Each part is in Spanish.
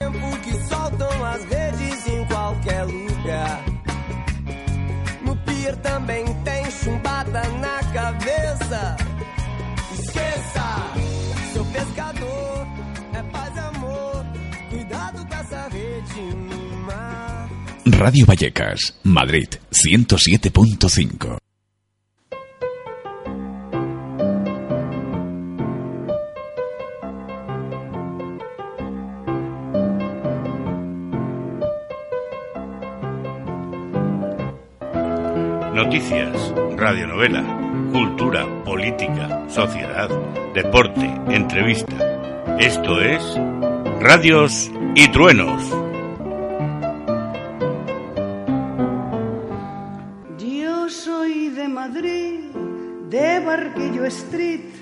Tempo que soltam as redes em qualquer lugar. No pier também tem chumbada na cabeça. Esqueça, seu pescador é paz e amor. Cuidado com essa rede no mar. Radio Vallecas, Madrid, 107.5. Noticias, radionovela, cultura, política, sociedad, deporte, entrevista. Esto es Radios y Truenos. Yo soy de Madrid, de Barquillo Street.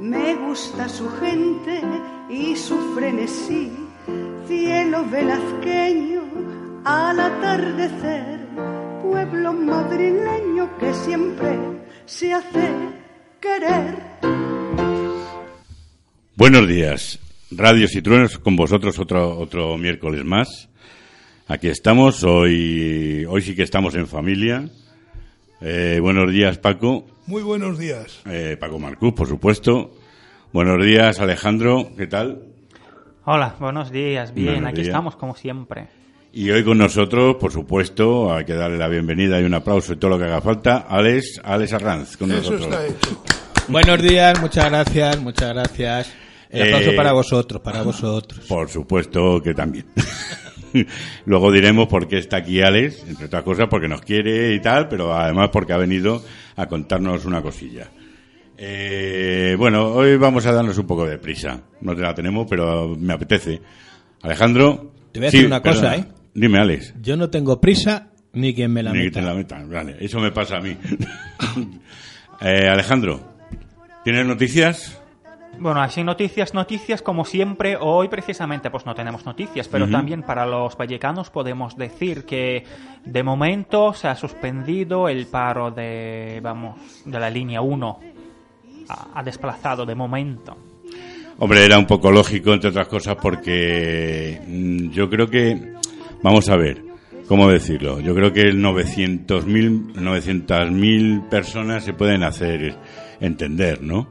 Me gusta su gente y su frenesí. Cielo velazqueño al atardecer. Pueblo madrileño que siempre se hace querer. Buenos días, Radios y Truenos con vosotros otro, otro miércoles más. Aquí estamos, hoy, hoy sí que estamos en familia. Eh, buenos días, Paco. Muy buenos días. Eh, Paco Marcús, por supuesto. Buenos días, Alejandro. ¿Qué tal? Hola, buenos días. Bien, Buenos aquí días. estamos como siempre. Y hoy con nosotros, por supuesto, hay que darle la bienvenida y un aplauso y todo lo que haga falta, Alex, Alex Arranz con Eso nosotros. está hecho. Buenos días, muchas gracias, muchas gracias. El aplauso Eh, para vosotros, para vosotros. Por supuesto que también. Luego diremos por qué está aquí Alex, entre otras cosas porque nos quiere y tal, pero además porque ha venido a contarnos una cosilla. Eh, bueno, hoy vamos a darnos un poco de prisa. No te la tenemos, pero me apetece. Alejandro. Te voy a decir una cosa, perdona. ¿eh? Dime, Alex. Yo no tengo prisa ni quien me la Ni que meta. te la metan. Vale, eso me pasa a mí. Eh, Alejandro, ¿tienes noticias? Bueno, así noticias, noticias como siempre. Hoy precisamente pues no tenemos noticias, pero también para los vallecanos podemos decir que de momento se ha suspendido el paro de, vamos, de la línea 1. Ha, ha desplazado de momento. Hombre, era un poco lógico, entre otras cosas, porque mm, yo creo que, vamos a ver, ¿cómo decirlo? Yo creo que 900.000 900.000 personas se pueden hacer entender, ¿no?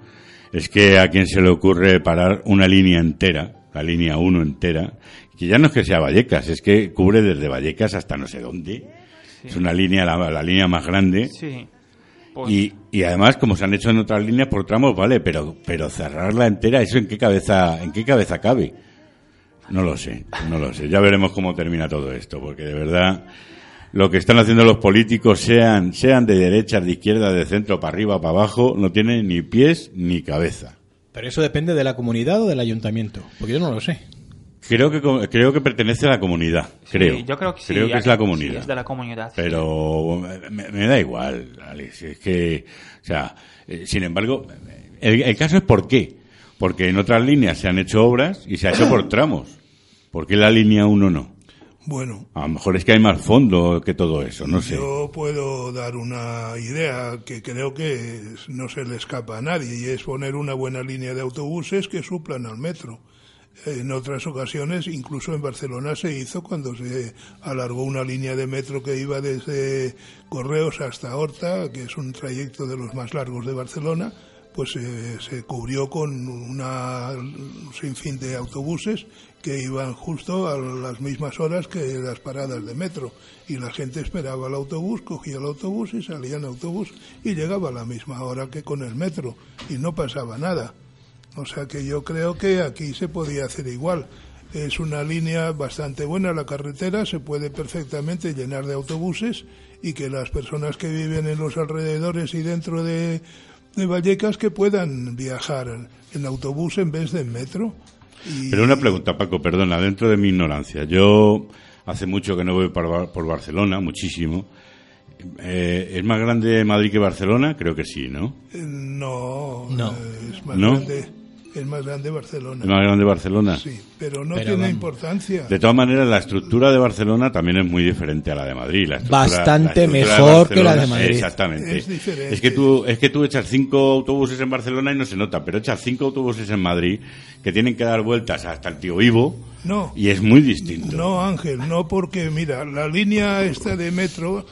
Es que a quien se le ocurre parar una línea entera, la línea 1 entera, que ya no es que sea Vallecas, es que cubre desde Vallecas hasta no sé dónde. Es una línea, la, la línea más grande. Sí. Pues, Y, y además, como se han hecho en otras líneas por tramos, vale, pero, pero cerrarla entera, ¿eso en qué cabeza, en qué cabeza cabe? No lo sé, no lo sé. Ya veremos cómo termina todo esto, porque de verdad, lo que están haciendo los políticos, sean, sean de derecha, de izquierda, de centro, para arriba, para abajo, no tienen ni pies ni cabeza. Pero eso depende de la comunidad o del ayuntamiento, porque yo no lo sé. Creo que, creo que pertenece a la comunidad, sí, creo. Yo creo que sí. Creo que es la comunidad. Sí, es de la comunidad. sí. Pero me, me da igual, Alex. Es que, o sea, eh, sin embargo, el, el caso es por qué. Porque en otras líneas se han hecho obras y se ha hecho por tramos. ¿Por qué la línea 1 no? Bueno, A lo mejor es que hay más fondo que todo eso, no sé. yo puedo dar una idea que creo que no se le escapa a nadie y es poner una buena línea de autobuses que suplan al metro. En otras ocasiones, incluso en Barcelona se hizo cuando se alargó una línea de metro que iba desde Correos hasta Horta, que es un trayecto de los más largos de Barcelona, pues eh, se cubrió con una un sinfín de autobuses que iban justo a las mismas horas que las paradas de metro y la gente esperaba el autobús, cogía el autobús y salía en autobús y llegaba a la misma hora que con el metro y no pasaba nada. O sea que yo creo que aquí se podía hacer igual. Es una línea bastante buena la carretera, se puede perfectamente llenar de autobuses y que las personas que viven en los alrededores y dentro de, de Vallecas que puedan viajar en autobús en vez de en metro. Pero una pregunta, Paco, perdona, dentro de mi ignorancia. Yo hace mucho que no voy por, por Barcelona, muchísimo. Eh, ¿Es más grande Madrid que Barcelona? Creo que sí, ¿no? Eh, No, No. eh, es más ¿No? grande. Es más grande Barcelona. ¿Es más grande Barcelona? Sí, pero no Pero tiene vamos. importancia. De todas maneras, la estructura de Barcelona también es muy diferente a la de Madrid. La Bastante la mejor que la de Madrid. Exactamente. Es diferente. Es que tú, es que tú echas cinco autobuses en Barcelona y no se nota, pero echas cinco autobuses en Madrid que tienen que dar vueltas hasta el tío Ivo No. y es muy distinto. No, Ángel, no porque, mira, la línea esta de metro,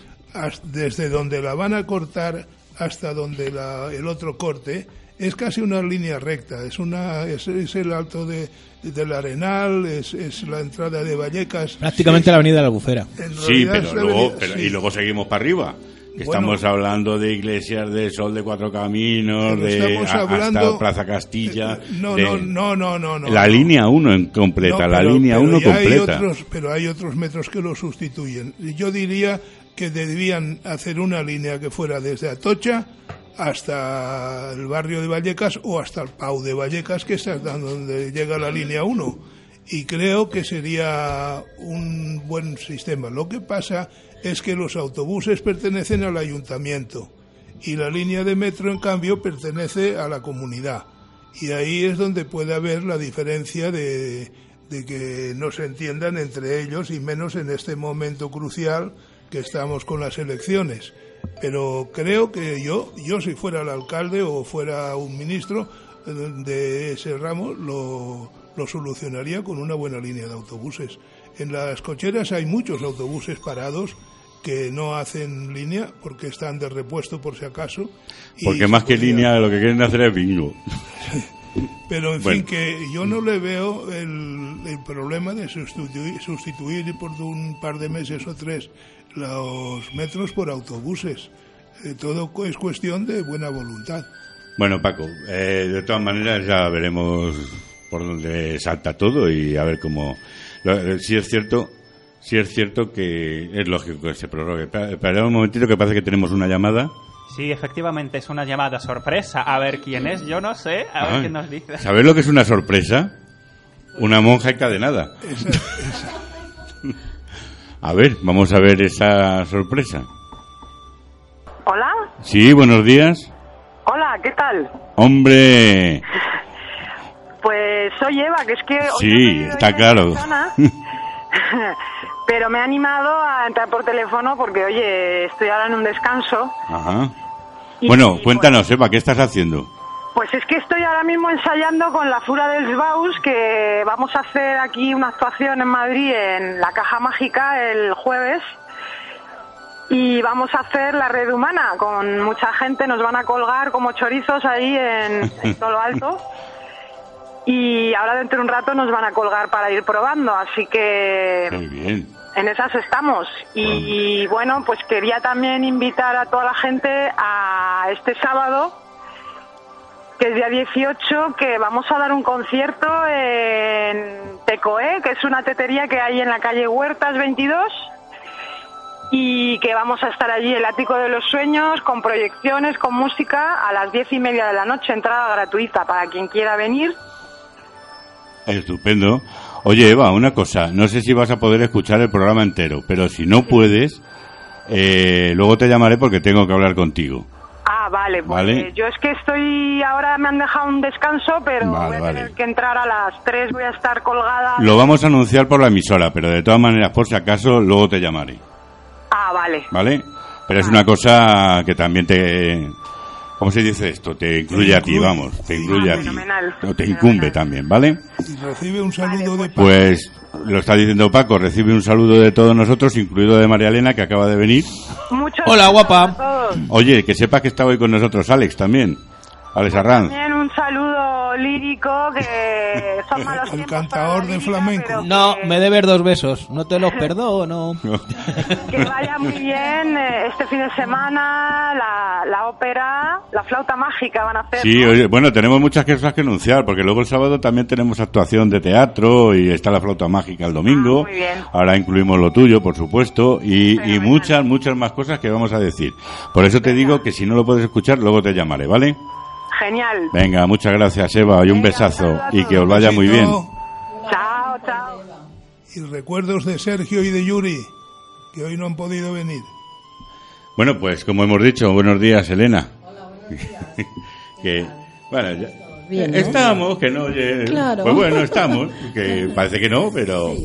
desde donde la van a cortar hasta donde la- el otro corte, es casi una línea recta. Es, una, es, es el alto de, del Arenal, es, es la entrada de Vallecas. Prácticamente la avenida de la Albufera. Sí, pero luego, avenida- pero- sí. y luego seguimos para arriba. Que Bueno. estamos hablando de iglesias de Sol de Cuatro Caminos, de hablando- hasta Plaza Castilla. Eh, No, de- no, no, no, no, no. La no. línea 1 en completa, No, la línea pero 1 ya hay completa. otros- pero hay otros metros que lo sustituyen. Yo diría que debían hacer una línea que fuera desde Atocha hasta el barrio de Vallecas o hasta el Pau de Vallecas, que es donde llega la línea 1. Y creo que sería un buen sistema. Lo que pasa es que los autobuses pertenecen al ayuntamiento y la línea de metro, en cambio, pertenece a la comunidad. Y ahí es donde puede haber la diferencia de que no se entiendan entre ellos y menos en este momento crucial que estamos con las elecciones. Pero creo que yo, yo si fuera el alcalde o fuera un ministro de ese ramo, lo, lo solucionaría con una buena línea de autobuses. En las cocheras hay muchos autobuses parados que no hacen línea porque están de repuesto por si acaso. y Porque más que podría- línea, lo que quieren hacer es bingo. pero en Bueno. fin, que yo no le veo el, el problema de sustituir, sustituir por un par de meses o tres los metros por autobuses. Eh, todo es cuestión de buena voluntad. Bueno, Paco, eh, de todas maneras ya veremos por dónde salta todo y a ver cómo. Lo, eh, sí es cierto, sí es cierto que es lógico que se prorrogue. Espera un momentito que parece que tenemos una llamada. Sí, efectivamente es una llamada sorpresa. A ver quién es, yo no sé. A ver Ah, quién nos dice. ¿Sabes lo que es una sorpresa? Una monja encadenada. Esa- esa- A ver, vamos a ver esa sorpresa. Hola, Sí, buenos días. hola, ¿qué tal? Hombre, Pues soy Eva, que es que hoy Sí, no está claro. pero me ha animado a entrar por teléfono porque, oye, estoy ahora en un descanso. ajá. y, Bueno, pues, cuéntanos, Eva, ¿qué estás haciendo? Pues es que estoy ahora mismo ensayando con la Fura del Baus, que vamos a hacer aquí una actuación en Madrid en la Caja Mágica el jueves. Y vamos a hacer la red humana con mucha gente, nos van a colgar como chorizos ahí en, en todo lo alto. Y ahora dentro de un rato nos van a colgar para ir probando, así que Muy bien. En esas estamos. Y bueno, pues quería también invitar a toda la gente a este sábado, que es día 18, que vamos a dar un concierto en Tecoé, que es una tetería que hay en la calle Huertas 22. Y que vamos a estar allí, el ático de los sueños, con proyecciones, con música, a las diez y media de la noche, entrada gratuita para quien quiera venir. Estupendo. Oye, Eva, una cosa. No sé si vas a poder escuchar el programa entero, pero si no puedes, eh, luego te llamaré porque tengo que hablar contigo. Ah, vale, pues Vale. eh, yo es que estoy, ahora me han dejado un descanso, pero Vale, voy a vale. tener que entrar a las 3, voy a estar colgada. Lo vamos a anunciar por la emisora, pero de todas maneras, por si acaso, luego te llamaré. Ah, vale. ¿Vale? Pero es una cosa que también te... ¿Cómo se dice esto? Te incluye a ti, incluye. vamos. Te incluye Ah, a ti. fenomenal. O te incumbe también, ¿vale? recibe un saludo de Paco. Pues lo está diciendo Paco, recibe un saludo de todos nosotros, incluido de María Elena, que acaba de venir. Muchos Hola, guapa. Oye, que sepas que está hoy con nosotros Alex también. Alex Arranz. También un saludo lírico, que son malos El tiempos cantador para la de flamenco. No, que- me debes dos besos. No te los perdono. Que vaya muy bien eh, este fin de semana, la, la ópera, la flauta mágica van a hacer. Sí, ¿no? oye, bueno, tenemos muchas cosas que anunciar, porque luego el sábado también tenemos actuación de teatro y está la flauta mágica el domingo. Ah, muy bien. Ahora incluimos lo tuyo, por supuesto, y, y muchas, muchas más cosas que vamos a decir. Por eso te digo que si no lo puedes escuchar, luego te llamaré, ¿vale? Genial. Venga, muchas gracias, Eva, y un besazo, y que os vaya muy bien. Besito. Chao. Y recuerdos de Sergio y de Yuri, que hoy no han podido venir. Bueno, pues como hemos dicho, buenos días, Elena. que, bueno, ya- Bien, ¿no? estamos, que no, oye, Claro. pues bueno, estamos, que parece que no, pero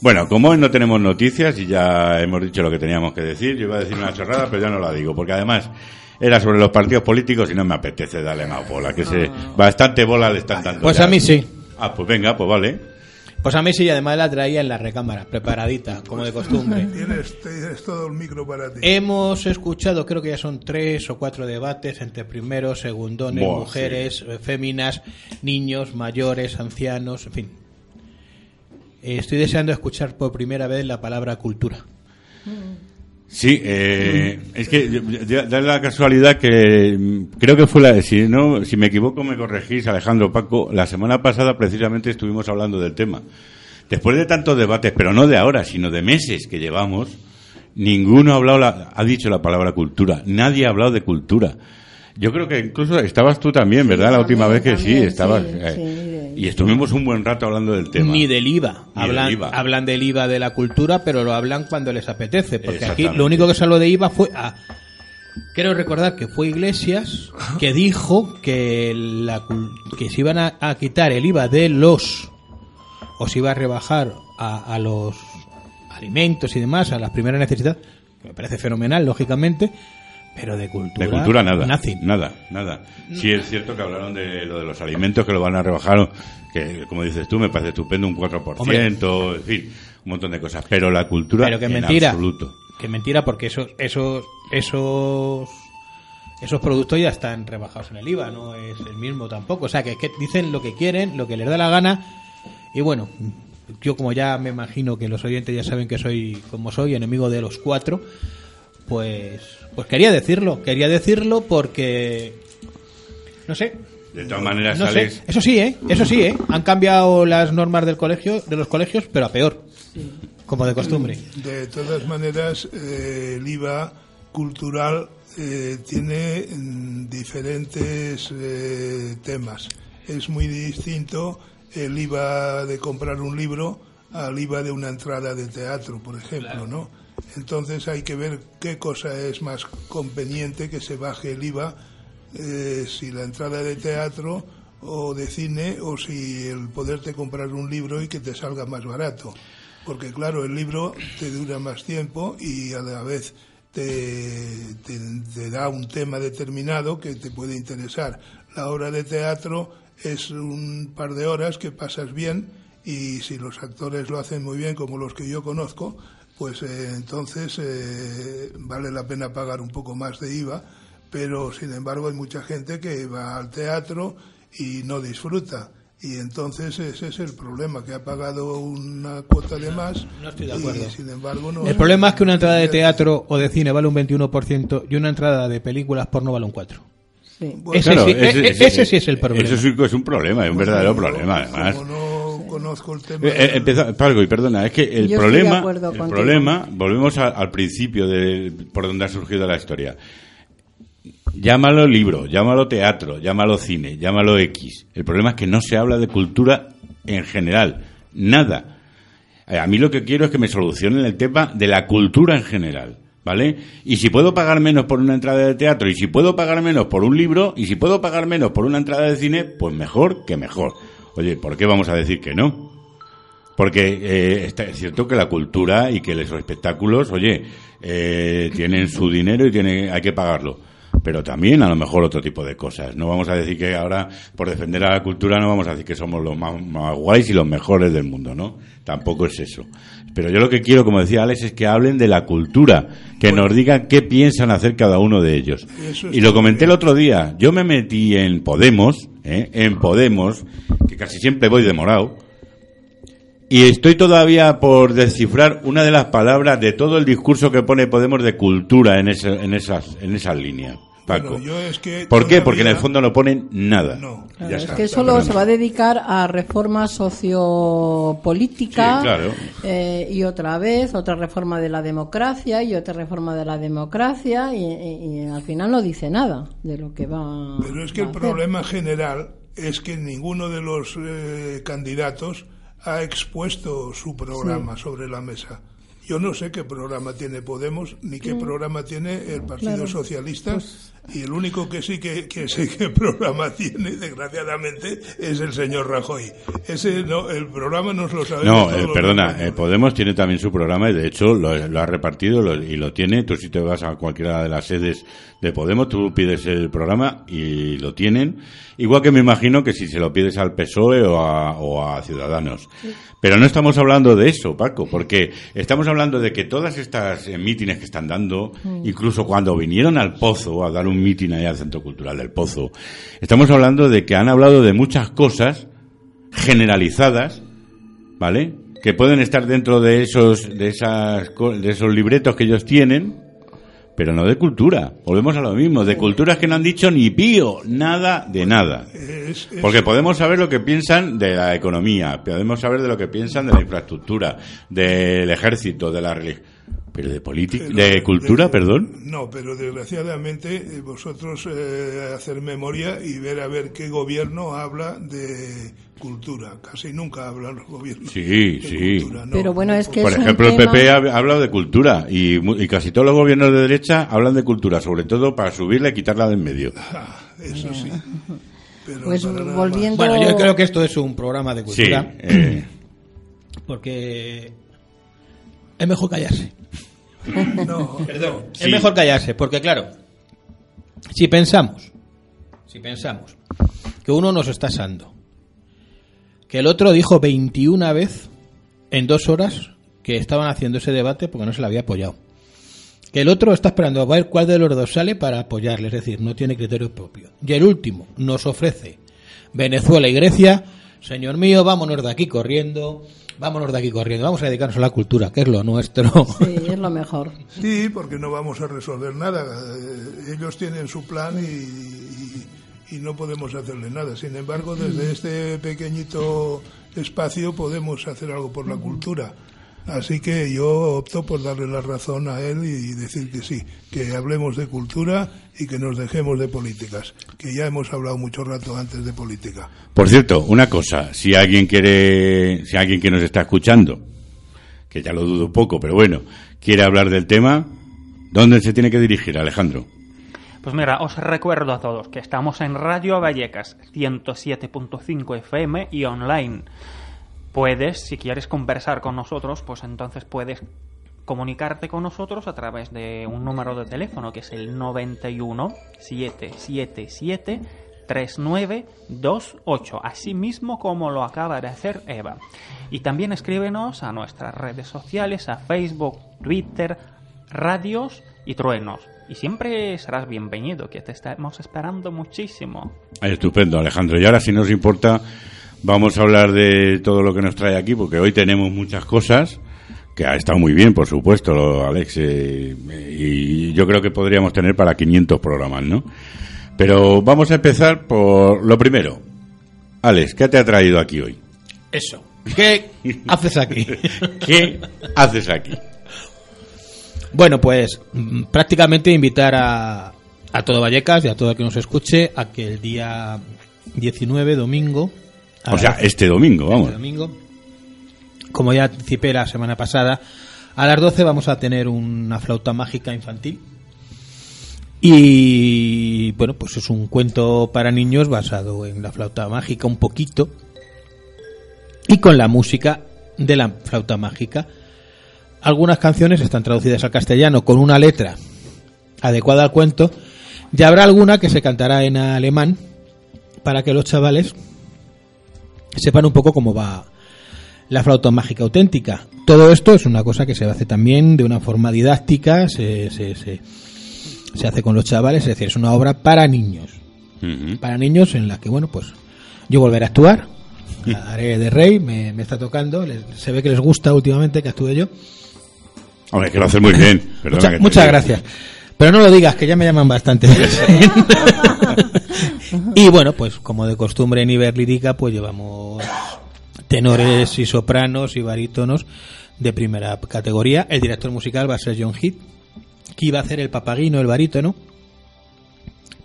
bueno, como hoy no tenemos noticias y ya hemos dicho lo que teníamos que decir, yo iba a decir una chorrada, pero ya no la digo, porque además era sobre los partidos políticos y no me apetece darle más bola, que se, bastante bola le están dando. Pues ya. a mí sí. Ah, pues venga, pues vale. Pues a mí sí, y además la traía en la recámara, preparadita, como de costumbre. Tienes, tienes todo el micro para ti. Hemos escuchado, creo que ya son tres o cuatro debates entre primeros, segundones, Buah, mujeres, eh, féminas, niños, mayores, ancianos, en fin. Estoy deseando escuchar por primera vez la palabra cultura. Sí, eh, es que da la casualidad que mm, creo que fue la, si no, si me equivoco me corregís, Alejandro Paco, la semana pasada precisamente estuvimos hablando del tema. Después de tantos debates, pero no de ahora, sino de meses que llevamos, ninguno ha hablado, la- ha dicho la palabra cultura, nadie ha hablado de cultura. Yo creo que incluso estabas tú también, ¿verdad? La última vez que sí, estabas. sí, eh, sí, y estuvimos un buen rato hablando del tema. Ni del IVA. Ni del hablan, IVA. hablan del IVA de la cultura, pero lo hablan cuando les apetece. Porque aquí lo único que se habló de IVA fue a. Quiero recordar que fue Iglesias que dijo que, la, que se iban a, a quitar el IVA de los. o se iba a rebajar a, a los alimentos y demás, a las primeras necesidades, que me parece fenomenal, lógicamente, pero de cultura. De cultura nada. nothing. Nada, nada. Sí es cierto que hablaron de lo de los alimentos que lo van a rebajar, que como dices tú me parece estupendo, un 4%, Hombre. en fin, un montón de cosas. Pero la cultura Pero que en mentira. absoluto. Que mentira, porque esos, esos, esos, esos productos ya están rebajados en el IVA, no es el mismo tampoco. O sea, que, es que dicen lo que quieren, lo que les da la gana. Y bueno, yo como ya me imagino que los oyentes ya saben que soy, como soy, enemigo de los cuatro, pues, pues quería decirlo. Quería decirlo porque, no sé, De todas maneras, no sé. Alex, Eso sí, ¿eh? Eso sí, ¿eh? Han cambiado las normas del colegio, de los colegios, pero a peor. Como de costumbre. De todas maneras, eh, el IVA cultural eh, tiene mm, diferentes eh, temas. Es muy distinto el IVA de comprar un libro al IVA de una entrada de teatro, por ejemplo, ¿no? Entonces hay que ver qué cosa es más conveniente que se baje el IVA, eh, si la entrada de teatro o de cine o si el poderte comprar un libro y que te salga más barato. Porque claro, el libro te dura más tiempo y a la vez te, te, te da un tema determinado que te puede interesar. La obra de teatro es un par de horas que pasas bien y si los actores lo hacen muy bien como los que yo conozco, pues eh, entonces eh, vale la pena pagar un poco más de IVA, pero sin embargo hay mucha gente que va al teatro y no disfruta. Y entonces ese es el problema, que ha pagado una cuota de más No estoy de y sin embargo no... El problema es que una entrada de teatro o de cine vale un 21% y una entrada de películas porno vale un 4%. Sí. Ese, claro, sí, e- e- ese sí es el problema. Eso sí que es un problema, es un verdadero problema, además. Conozco el tema... Eh, eh, Pargo, y perdona, es que el Yo estoy de problema, el contigo. problema, volvemos a- al principio de por donde ha surgido la historia. Llámalo libro, llámalo teatro, llámalo cine, llámalo X. El problema es que no se habla de cultura en general, nada. Eh, A mí lo que quiero es que me solucionen el tema de la cultura en general, ¿vale? Y si puedo pagar menos por una entrada de teatro, y si puedo pagar menos por un libro, y si puedo pagar menos por una entrada de cine, pues mejor que mejor. Oye, ¿por qué vamos a decir que no? Porque eh, está- es cierto que la cultura y que los espectáculos, oye, eh, tienen su dinero y tiene, hay que pagarlo. Pero también a lo mejor otro tipo de cosas. No vamos a decir que ahora, por defender a la cultura, no vamos a decir que somos los más, más guays y los mejores del mundo, ¿no? Tampoco es eso. Pero yo lo que quiero, como decía Alex, es que hablen de la cultura, que nos digan qué piensan hacer cada uno de ellos. Y lo comenté el otro día. Yo me metí en Podemos, ¿eh? en Podemos, que casi siempre voy demorado. Y estoy todavía por descifrar una de las palabras de todo el discurso que pone Podemos de cultura en, ese- en, esas, en esas líneas, Paco. Bueno, yo es que ¿Por qué? Porque en el fondo no ponen nada. No, Claro, Ya es está. que solo se va a dedicar a reforma sociopolítica Sí, claro. eh, y otra vez otra reforma de la democracia y otra reforma de la democracia y, y- y al final no dice nada de lo que va Pero es que el hacer. problema general es que ninguno de los eh, candidatos ha expuesto su programa sobre la mesa. Yo no sé qué programa tiene Podemos ni qué programa tiene el Partido Claro. Socialista. Pues- Y el único que sí que, que sé qué programa tiene, desgraciadamente, es el señor Rajoy. Ese no, el programa nos lo sabemos. No, eh, perdona, eh, Podemos tiene también su programa y de hecho lo, lo ha repartido lo- y lo tiene. Tú si te vas a cualquiera de las sedes de Podemos, tú pides el programa y lo tienen. Igual que me imagino que si se lo pides al PSOE o a, o a Ciudadanos. Pero no estamos hablando de eso, Paco, porque estamos hablando de que todas estas eh, mítines que están dando, incluso cuando vinieron al Pozo a dar un mítin allá al Centro Cultural del Pozo, estamos hablando de que han hablado de muchas cosas generalizadas ¿vale? Que pueden estar dentro de esos, de esas, de esos libretos que ellos tienen, pero no de cultura. Volvemos a lo mismo, de culturas que no han dicho ni pío, nada de nada. Porque podemos saber lo que piensan de la economía, podemos saber de lo que piensan de la infraestructura, del ejército, de la religión, pero de política, Pero de cultura, de- perdón. No, pero desgraciadamente eh, vosotros eh, hacer memoria y ver a ver qué gobierno habla de cultura. Casi nunca hablan los gobiernos. Sí, de sí. cultura, no, Pero bueno, no, es que Por es un ejemplo, el tema- PP ha ha hablado de cultura y, mu- y casi todos los gobiernos de derecha hablan de cultura, sobre todo para subirla y quitarla de en medio. Ah, eso sí. Pero Pues volviendo- Bueno, yo creo que esto es un programa de Sí, cultura. eh, Porque es mejor callarse. No, Perdón. Sí. Es mejor callarse, porque claro, si pensamos, si pensamos que uno nos está asando, que el otro dijo 21 vez en dos horas que estaban haciendo ese debate porque no se le había apoyado. Que el otro está esperando a ver cuál de los dos sale para apoyarle, es decir, no tiene criterio propio. Y el último nos ofrece Venezuela y Grecia, señor mío, vámonos de aquí corriendo, vámonos de aquí corriendo, vamos a dedicarnos a la cultura, que es lo nuestro. Sí, es lo mejor. Sí, porque no vamos a resolver nada. Eh, Ellos tienen su plan y, y- y no podemos hacerle nada. Sin embargo, desde este pequeñito espacio podemos hacer algo por la cultura. Así que yo opto por darle la razón a él y decir que sí, que hablemos de cultura y que nos dejemos de políticas, que ya hemos hablado mucho rato antes de política. Por cierto, una cosa, si alguien quiere, si alguien que nos está escuchando, que ya lo dudo un poco, pero bueno, quiere hablar del tema, ¿dónde se tiene que dirigir, Alejandro? Pues mira, os recuerdo a todos que estamos en Radio Vallecas 107.5 FM y online. Puedes, si quieres conversar con nosotros, pues entonces puedes comunicarte con nosotros a través de un número de teléfono que es el 91 777 3928, así mismo como lo acaba de hacer Eva. Y también escríbenos a nuestras redes sociales, a Facebook, Twitter, radios y truenos. Y siempre serás bienvenido, que te estamos esperando muchísimo. Estupendo, Alejandro. Y ahora, si nos importa, vamos a hablar de todo lo que nos trae aquí, porque hoy tenemos muchas cosas, que ha estado muy bien, por supuesto, Alex, eh, y yo creo que podríamos tener para 500 programas, ¿no? Pero vamos a empezar por lo primero. Alex, ¿qué te ha traído aquí hoy? Eso. ¿Qué haces aquí? ¿Qué haces aquí? Bueno, pues mm, prácticamente invitar a, a todo Vallecas y a todo el que nos escuche a que el día 19, domingo, O sea, este domingo, vamos. este domingo, como ya anticipé la semana pasada, a las 12 vamos a tener una flauta mágica infantil. Y bueno, pues es un cuento para niños basado en la flauta mágica un poquito y con la música de la flauta mágica. Algunas canciones están traducidas al castellano con una letra adecuada al cuento y habrá alguna que se cantará en alemán para que los chavales sepan un poco cómo va la flauta mágica auténtica. Todo esto es una cosa que se hace también de una forma didáctica, se, se, se, se hace con los chavales, es decir, es una obra para niños. Para niños en la que, bueno, pues yo volveré a actuar, haré de rey, me, me está tocando, les- se ve que les gusta últimamente que actúe yo. Hombre, que lo haces muy bien. Mucha- muchas gracias. Pero no lo digas, que ya me llaman bastante. y bueno, pues como de costumbre en Iber Lírica, pues llevamos tenores y sopranos y barítonos de primera categoría. El director musical va a ser John Heath, que iba a hacer el papagino, el barítono.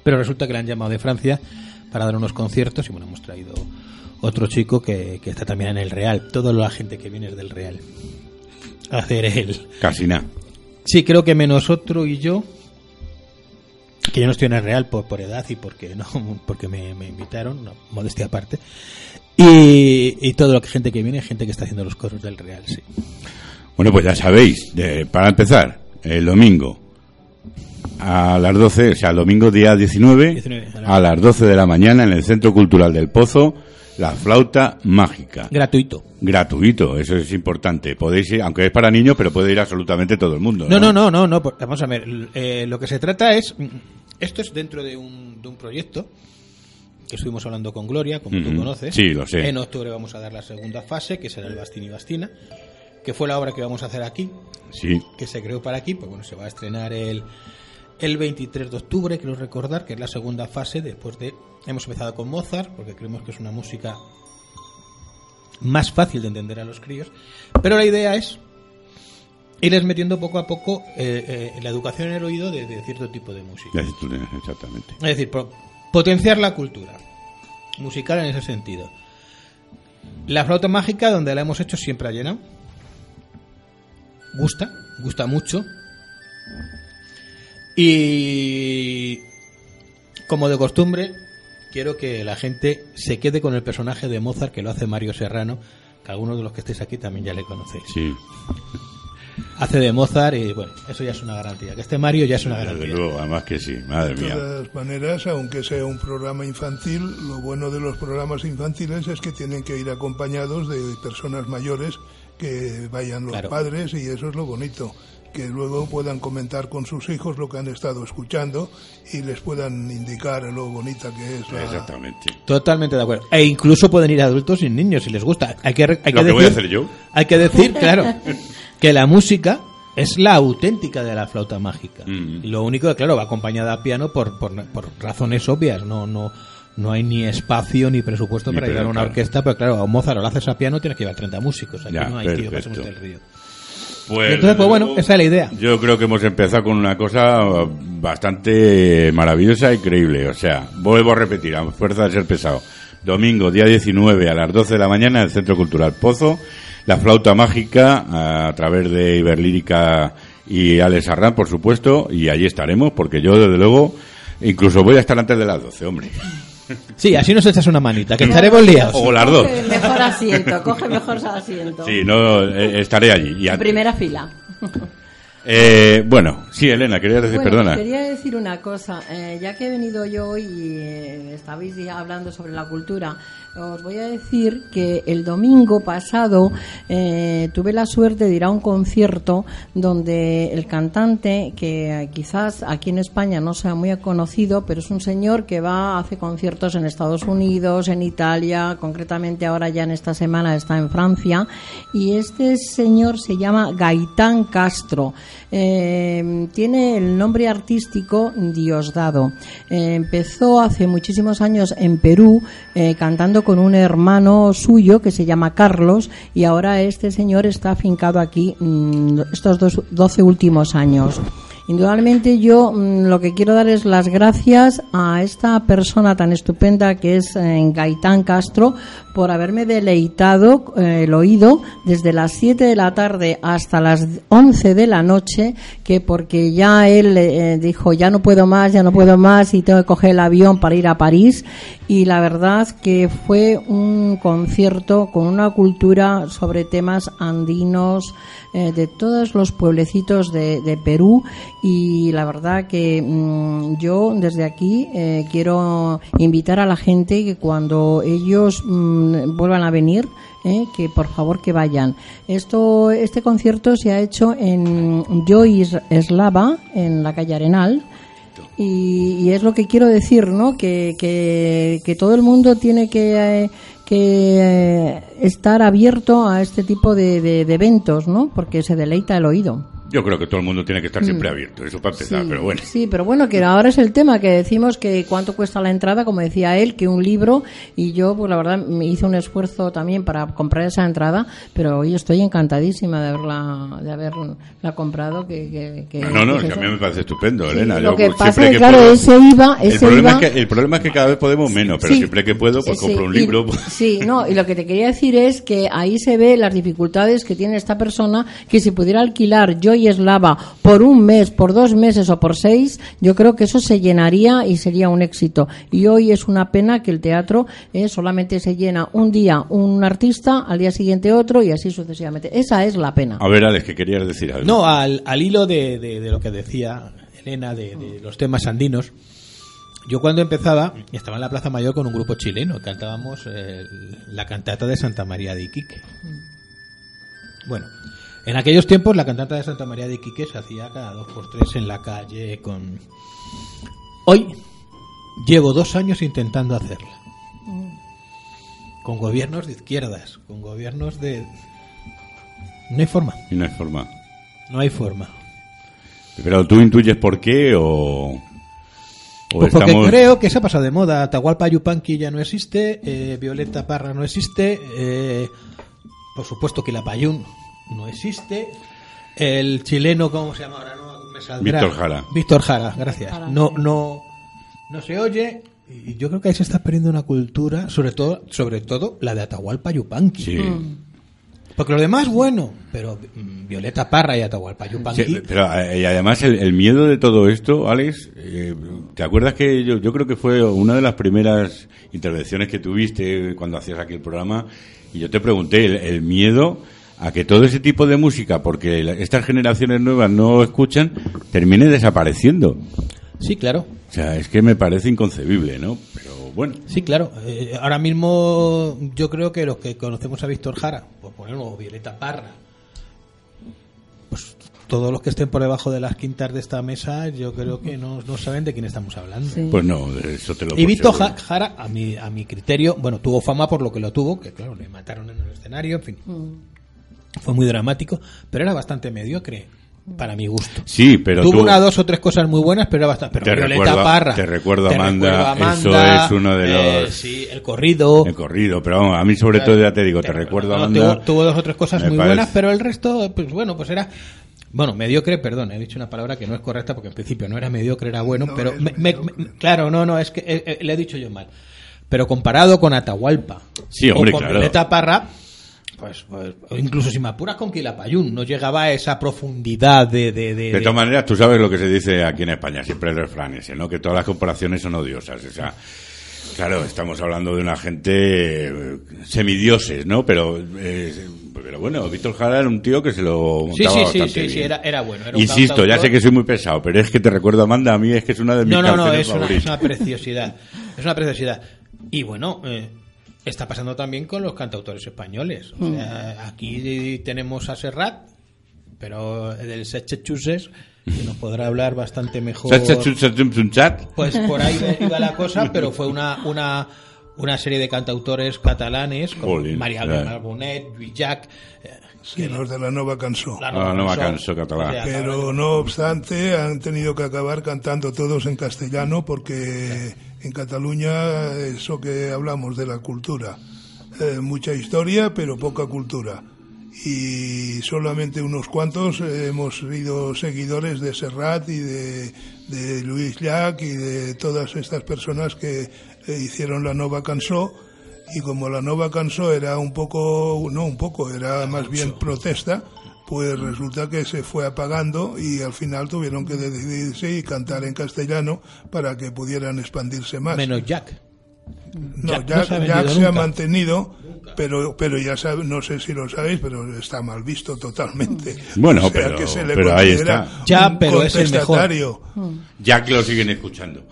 Pero resulta que le han llamado de Francia para dar unos conciertos y bueno, hemos traído otro chico que, que está también en el Real. Toda la gente que viene es del Real. A hacer el. Casi nada. Sí, creo que menos otro y yo. Que yo no estoy en el Real por, por edad y porque no porque me, me invitaron, no, modestia aparte. Y, y todo lo que gente que viene, gente que está haciendo los coros del Real, sí. Bueno, pues ya sabéis, de- para empezar, el domingo a las 12, o sea, el domingo día 19, 19, a las 12 de la mañana en el Centro Cultural del Pozo, la flauta mágica. Gratuito. Gratuito, eso es importante. Podéis ir, aunque es para niños, pero puede ir absolutamente todo el mundo. No, no, no, no, no. por- Vamos a ver. eh, lo que se trata es. mm, Esto es dentro de un, de un proyecto que estuvimos hablando con Gloria, como tú Ujú. conoces. Sí, lo sé. En octubre vamos a dar la segunda fase, que será el Bastini Bastina, que fue la obra que vamos a hacer aquí, Sí, que se creó para aquí. Pues bueno, se va a estrenar el, el 23 de octubre, quiero recordar, que es la segunda fase después de. Hemos empezado con Mozart, porque creemos que es una música más fácil de entender a los críos. Pero la idea es irles metiendo poco a poco eh, eh, la educación en el oído de, de cierto tipo de música. exactamente. Es decir, po- potenciar la cultura musical en ese sentido. La flauta mágica, donde la hemos hecho, siempre ha llenado. Gusta, gusta mucho. Y como de costumbre, quiero que la gente se quede con el personaje de Mozart que lo hace Mario Serrano, que algunos de los que estéis aquí también ya le conocéis. Sí, Hace de Mozart y bueno, eso ya es una garantía. Que este Mario ya es una desde garantía. luego, además que sí, madre De mía. todas maneras, aunque sea un programa infantil, lo bueno de los programas infantiles es que tienen que ir acompañados de personas mayores que vayan los Claro. padres y eso es lo bonito que luego puedan comentar con sus hijos lo que han estado escuchando y les puedan indicar lo bonita que es la, Exactamente. Totalmente de acuerdo. E incluso pueden ir adultos sin niños si les gusta. Hay que, hay Lo que que voy a decir, hacer yo. Hay que decir, claro, que la música es la auténtica de la flauta mágica. Mm. Y lo único que, claro, va acompañada a piano por, por, por razones obvias. No, no, no hay ni espacio ni presupuesto Ni para llevar pero, una claro. orquesta, pero claro, a Mozart o lo haces a piano tienes que llevar 30 músicos. Aquí Ya, no hay tío, del río. Pues, entonces, pues bueno, esa es la idea. Yo creo que hemos empezado con una cosa bastante maravillosa y creíble. O sea, vuelvo a repetir, a fuerza de ser pesado. Domingo, día 19 a las 12 de la mañana en el Centro Cultural Pozo. La flauta mágica a, través de Iberlírica y Alex Arran, por supuesto. Y allí estaremos, porque yo, desde luego, incluso voy a estar antes de las 12, hombre. Sí, así nos echas una manita, que estaremos liados. O las dos. Coge mejor asiento, coge mejor asiento. Sí, no, eh, estaré allí. Y primera fila. Eh, bueno, sí, Elena, quería decir, Bueno, perdona. quería decir una cosa. eh, ya que he venido yo hoy y eh, estabais ya hablando sobre la cultura, os voy a decir que el domingo pasado eh, tuve la suerte de ir a un concierto donde el cantante, que eh, quizás aquí en España no sea muy conocido, pero es un señor que va, hace conciertos en Estados Unidos, en Italia, concretamente ahora ya en esta semana está en Francia, y este señor se llama Gaitán Castro. Eh, tiene el nombre artístico Diosdado. Empezó hace muchísimos años en Perú eh, cantando con un hermano suyo que se llama Carlos y ahora este señor está afincado aquí mm, estos dos, 12 últimos años. Indudablemente yo mm, lo que quiero dar es las gracias a esta persona tan estupenda que es eh, Gaitán Castro por haberme deleitado eh, el oído desde las 7 de la tarde hasta las 11 de la noche, que porque ya él eh, dijo ya no puedo más, ya no puedo más y tengo que coger el avión para ir a París y la verdad que fue un concierto con una cultura sobre temas andinos eh, de todos los pueblecitos de, Perú y la verdad que mm, yo desde aquí eh, quiero invitar a la gente que cuando ellos mm, vuelvan a venir eh, que por favor que vayan. Esto, este concierto se ha hecho en Joyce Eslava, en la calle Arenal. Y, es lo que quiero decir, ¿no? Que, que, todo el mundo tiene que, que eh, estar abierto a este tipo de, de- de eventos, ¿no? Porque se deleita el oído. Yo creo que todo el mundo tiene que estar siempre abierto, eso para empezar, Sí, pero bueno. Sí, pero bueno, que ahora es el tema que decimos que cuánto cuesta la entrada, como decía él, que un libro, y yo, pues la verdad, me hice un esfuerzo también para comprar esa entrada, pero hoy estoy encantadísima de haberla, de haberla comprado. Que, que, que- No, no, que a mí me parece estupendo, Elena. lo Yo, que pasa es que, claro, puedo- ese IVA, el, ese problema IVA es que, el problema es que cada vez podemos menos, pero Sí. siempre que puedo, pues Sí, compro un y- libro. pues, Sí, no, y lo que te quería decir es que ahí se ve las dificultades que tiene esta persona, que si pudiera alquilar Joy Eslava por un mes, por dos meses o por seis, yo creo que eso se llenaría y sería un éxito. Y hoy es una pena que el teatro eh, solamente se llena un día un artista, al día siguiente otro y así sucesivamente. Esa es la pena. A ver, Alex, que querías decir algo. No, al, al hilo de, de- de lo que decía Elena de, de los temas andinos, yo cuando empezaba estaba en la Plaza Mayor con un grupo chileno, cantábamos eh, la cantata de Santa María de Iquique. Bueno, en aquellos tiempos la cantata de Santa María de Iquique se hacía cada dos por tres en la calle con... Hoy llevo dos años intentando hacerla. Con gobiernos de izquierdas, con gobiernos de... No hay forma, Y no hay forma. no hay forma. Pero tú intuyes por qué o. o Pues porque estamos. creo que se ha pasado de moda. Atahualpa Yupanqui ya no existe, eh, Violeta Parra no existe, eh, por supuesto que la Payún no existe, el chileno, ¿cómo se llama ahora? No me saldrá. Víctor Jara. Víctor Jara, gracias. Jara, No, no, no se oye. Y yo creo que ahí se está perdiendo una cultura, sobre todo, sobre todo la de Atahualpa Yupanqui. Sí. Porque lo demás, bueno, pero mm, Violeta Parra y Atahualpa Yupanqui. Sí, pero eh, y además el, el miedo de todo esto, Alex, eh, ¿te acuerdas que yo, yo creo que fue una de las primeras intervenciones que tuviste cuando hacías aquí el programa? Y yo te pregunté el, el miedo a que todo ese tipo de música, porque la- estas generaciones nuevas no escuchan, termine desapareciendo. Sí, claro. O sea, es que me parece inconcebible, ¿no? Pero bueno. Sí, claro. Eh, ahora mismo yo creo que los que conocemos a Víctor Jara, por ponerlo, Violeta Parra, pues todos los que estén por debajo de las quintas de esta mesa, yo creo que no, no saben de quién estamos hablando. Sí. Pues no, eso te lo Y puedo Víctor. Ja- Jara, a mi, a mi criterio, bueno, tuvo fama por lo que lo tuvo, que claro, le mataron en el escenario, en fin. Fue muy dramático, pero era bastante mediocre, para mi gusto. Sí, pero Tuvo tú... una, dos o tres cosas muy buenas, pero era bastante. Pero Te Violeta recuerdo- Parra. te recuerdo, Amanda, recuerdo, eso es uno de eh, los- sí, el corrido. El corrido, pero vamos, a mí sobre todo ya te digo, te recuerdo, No, Amanda, tuvo, tuvo dos o tres cosas muy parece- buenas, pero el resto, pues bueno, pues era. Bueno, mediocre, perdón, he dicho una palabra que no es correcta porque en principio no era mediocre, era bueno, pero me- me- me- claro, no, no, es que eh, eh, le he dicho yo mal. Pero comparado con Atahualpa Sí, hombre, o con claro. Violeta Parra, pues, pues, incluso si me apuras con Quilapayún, no llegaba a esa profundidad de... De, de- De todas maneras, tú sabes lo que se dice aquí en España, siempre el refrán ese, ¿no? Que todas las comparaciones son odiosas. O sea, claro, estamos hablando de una gente eh, semidioses, ¿no? Pero, eh, pero bueno, Víctor Jara era un tío que se lo Sí, montaba sí, sí, bastante sí, sí, bien. era, era bueno. era un Insisto, ya sé que soy muy pesado, pero es que te recuerdo, Amanda, a mí es que es una de mis No, no, no, es una, es una preciosidad. Es una preciosidad. Y bueno, eh, está pasando también con los cantautores españoles. O sea, aquí tenemos a Serrat, pero del Massachusetts, que nos podrá hablar bastante mejor. Pues por ahí iba la cosa, pero fue una, una, una serie de cantautores catalanes como María ya. Alba Bonet, Lluís Llach, eh, Sí, los de la Nova Cansó. la Ah, Nova Cançó. Cançó. O sea, Pero no obstante, han tenido que acabar cantando todos en castellano porque en Cataluña eso que hablamos de la cultura, eh, mucha historia pero poca cultura. Y solamente unos cuantos eh, hemos sido seguidores de Serrat y de, de Luis Llach y de todas estas personas que eh, hicieron la Nova Cansó. Y como la Nova Cansó era un poco, no un poco, era más bien protesta, pues resulta que se fue apagando y al final tuvieron que decidirse y cantar en castellano para que pudieran expandirse más. menos Jack. no, Jack Jack, no se ha vendido Jack se ha nunca. mantenido, pero pero ya sabe, no sé si lo sabéis, pero está mal visto totalmente. Bueno, O sea, pero- que se le pero ahí está. Ya, pero es el mejor. Jack lo siguen escuchando.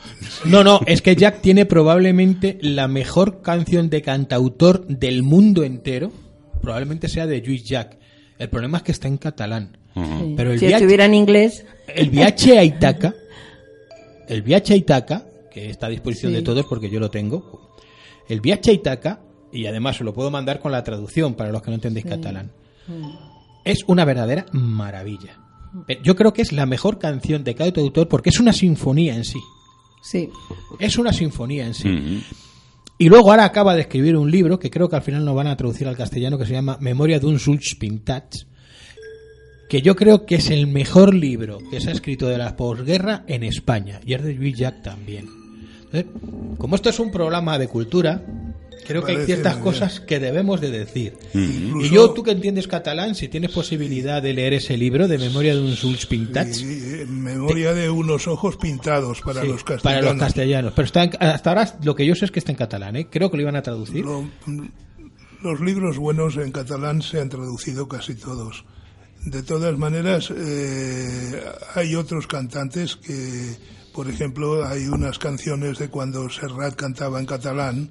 No, no, es que Jack tiene probablemente la mejor canción de cantautor del mundo entero. Probablemente sea de Lluís Jack. El problema es que está en catalán. Sí. Pero el si viaje- estuviera en inglés, El viaje a Itaca, el viaje a Itaca, que está a disposición Sí. de todos porque yo lo tengo. El viaje a Itaca, y además os lo puedo mandar con la traducción para los que no entendéis catalán, es una verdadera maravilla. Pero Yo creo que es la mejor canción de cada autor porque es una sinfonía en sí. Sí. Es una sinfonía en sí. Ujú. Y luego ahora acaba de escribir un libro que creo que al final no van a traducir al castellano que se llama Memoria d'un Sulch Pintats, que yo creo que es el mejor libro que se ha escrito de la posguerra en España. Y es de Lluís Llach también. Entonces, como esto es un programa de cultura, creo que hay ciertas cosas que debemos de decir. Incluso- Y yo, tú que entiendes catalán, si tienes posibilidad de leer ese libro de Memoria d'un Sulch Pintats, Y, eh, memoria de unos ojos pintados para sí, los para castellanos. los castellanos. Pero está en- hasta ahora lo que yo sé es que está en catalán, ¿eh? creo que lo iban a traducir. Lo- los libros buenos en catalán se han traducido casi todos. De todas maneras, eh, hay otros cantantes que, por ejemplo, hay unas canciones de cuando Serrat cantaba en catalán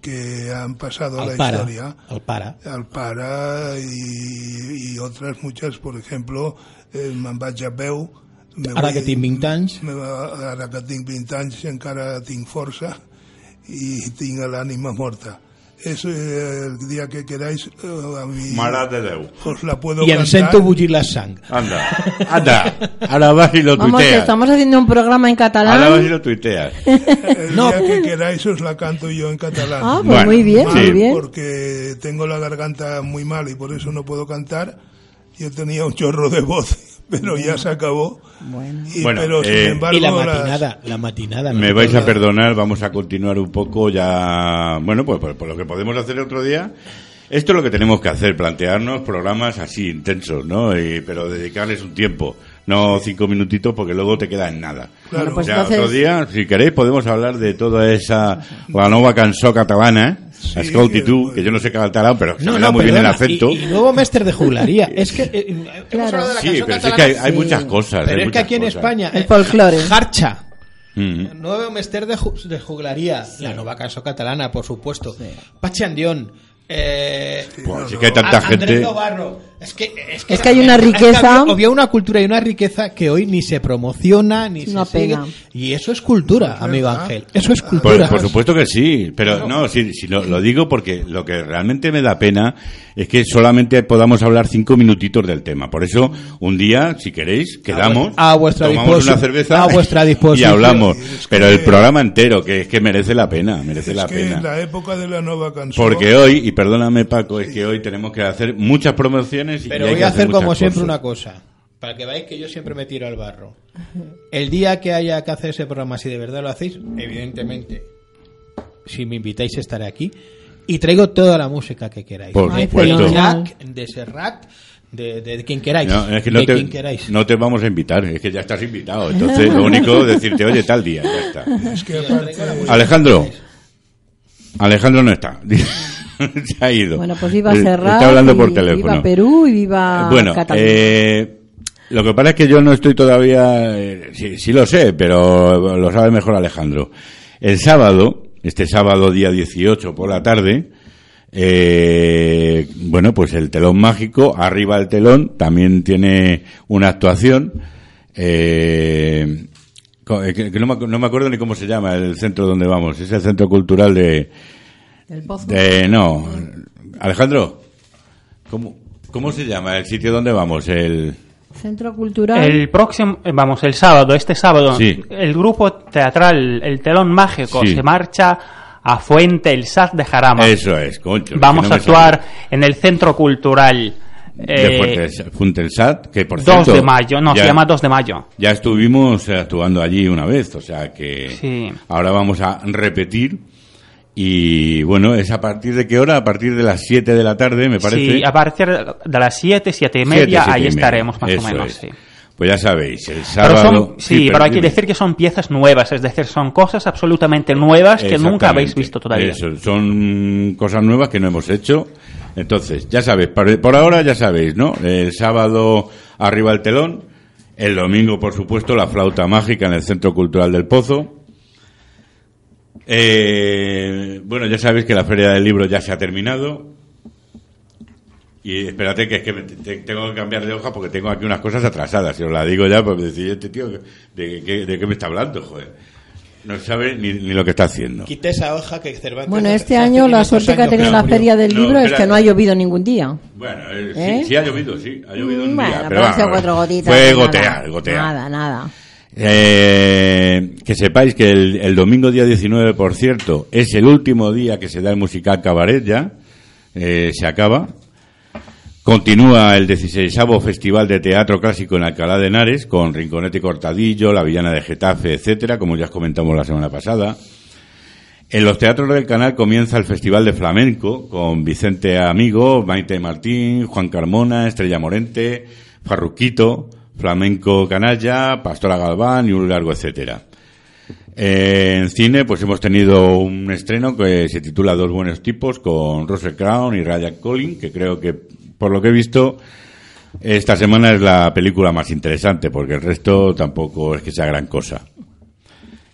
que han pasado a la Al para, historia. al para. Al para y, y otras muchas, por ejemplo, el Me'n vaig a me Ara que tinc 20 anys. me va- Ara que tinc 20 anys encara tinc força i tinc l'ànima morta. Es eh, el día que queráis, eh, a mí Mare de Déu. os la puedo Y en cantar. sento bullir la sang. Anda, anda. Ahora vas y lo Vamos, que tuiteas. estamos haciendo un programa en Ahora vas y catalán. lo tuiteas. El No. día que queráis os la canto yo en catalán. Ah, pues Bueno, muy bien, sí. muy bien. Porque tengo la garganta muy mal y por eso no puedo cantar. Yo tenía un chorro de voz, pero ya se acabó. Bueno. Y, Bueno, pero sin eh, embargo, Y la las- matinada, la matinada. Me vais a perdonar, vamos a continuar un poco ya. Bueno, pues por, por lo que podemos hacer otro día. Esto es lo que tenemos que hacer, plantearnos programas así intensos, ¿no? Y- pero dedicarles un tiempo, no cinco minutitos porque luego te queda en nada. Claro. Bueno, pues o sea, entonces- otro día, si queréis, podemos hablar de toda esa, la nueva canción catalana, Sí, Escolti tú, que- yo no sé catalán, pero se No, me da no, muy bien el perdona, acento. Y, y nuevo máster de juglaría. es que. eh, hemos Claro. de la Sí, pero sí que hay, hay sí. muchas cosas. Pero hay es que aquí en cosas. España. El eh, folclore. Jarcha. Mm. Nuevo máster de, ju- de juglaría. La nueva canción catalana, por supuesto. Pachi Andión. Eh, Pues sí que hay tanta gente. Novarro. Es que, es que, Es que hay una riqueza. había, había una cultura y una riqueza que hoy ni se promociona, ni Una se sigue. pena. Y eso es cultura, amigo verdad. Ángel. Eso es Por, cultura. por supuesto que sí, pero no, sí, sí, lo, lo digo porque lo que realmente me da pena es que solamente podamos hablar cinco minutitos del tema. Por eso, un día, si queréis, quedamos, a vuestra tomamos disposición. una cerveza A vuestra y disposición. hablamos. Es Pero el programa entero, que es que merece la pena, merece es la que pena. en la época de la nueva canción. Porque hoy, y perdóname Paco, es que hoy tenemos que hacer muchas promociones y Pero hay voy que a hacer como siempre cosas. una cosa. Para que veáis que yo siempre me tiro al barro. El día que haya que hacer ese programa, si de verdad lo hacéis, evidentemente, si me invitáis estaré aquí. Y traigo toda la música que queráis. Por de supuesto. fenomenal. Jack, de Serrat, de, de quien queráis. No, es que no de te, quien queráis. no te vamos a invitar, es que ya estás invitado. Entonces, lo único es decirte, oye, tal día, ya está. Es que aparte, Alejandro. Alejandro no está. Se ha ido. Bueno, pues viva Eh, Serrat. Está hablando por teléfono. Viva Perú y viva bueno, Cataluña. eh, lo que pasa es que yo no estoy todavía. eh, sí, sí lo sé, pero lo sabe mejor Alejandro. El sábado, este sábado día 18 por la tarde, eh, bueno, pues el telón mágico, arriba el telón, también tiene una actuación. Eh, eh, que, no, me, no me acuerdo ni cómo se llama el centro donde vamos. Es el centro cultural de. El pozo. de no. Alejandro, ¿cómo, ¿cómo se llama el sitio donde vamos? El. Centro Cultural. El próximo, eh, vamos, el sábado, este sábado, Sí. el grupo teatral El Telón Mágico Sí. se marcha a Fuente el Saz de Jarama. Eso es, concho. Vamos no a actuar en el Centro Cultural de eh, Fuentes- Fuentesat, que por 2 cierto, de mayo, no, ya, se llama 2 de mayo. Ya estuvimos actuando allí una vez, o sea que Sí. ahora vamos a repetir. Y bueno, ¿es a partir de qué hora? A partir de las 7 de la tarde, me parece. Sí, a partir de las 7, 7 y media, siete ahí y media. estaremos más Eso o menos. es. sí. Pues ya sabéis, el Pero sábado. son, sí, pero hay que decir que son piezas nuevas, es decir, son cosas absolutamente nuevas que nunca habéis visto todavía. Eso, son cosas nuevas que no hemos hecho. Entonces, ya sabéis, por ahora ya sabéis, ¿no? El sábado arriba el telón, el domingo, por supuesto, la flauta mágica en el Centro Cultural del Pozo. Eh, bueno, ya sabéis que la Feria del Libro ya se ha terminado. Y espérate que es que me- te- tengo que cambiar de hoja porque tengo aquí unas cosas atrasadas. Si os la digo ya, pues decir, este tío, ¿de, qué- de qué me está hablando, joder? No sabe ni, ni lo que está haciendo. Quite esa hoja que Cervantes. Bueno, este año la 500 suerte que ha tenido la murió. feria del No, libro es que no ha llovido ningún día. Bueno, eh, ¿Eh? sí, sí ha llovido, sí, ha llovido un Bueno, día. pero vamos, cuatro gotitas. Fue nada. gotear, gotear. Nada, nada. Eh, que sepáis que el, domingo día 19, por cierto, es el último día que se da el musical Cabaret ya. Eh, se acaba. Continúa el 16 Festival de Teatro Clásico en Alcalá de Henares con Rinconete Cortadillo, La Villana de Getafe, etcétera, como ya os comentamos la semana pasada. En los teatros del canal comienza el Festival de Flamenco con Vicente Amigo, Maite Martín, Juan Carmona, Estrella Morente, Farruquito, Flamenco Canalla, Pastora Galván y un largo etcétera. Eh, en cine, pues hemos tenido un estreno que se titula Dos buenos tipos con Russell Crown y Ryan Collins, que creo que, por lo que he visto, esta semana es la película más interesante, porque el resto tampoco es que sea gran cosa.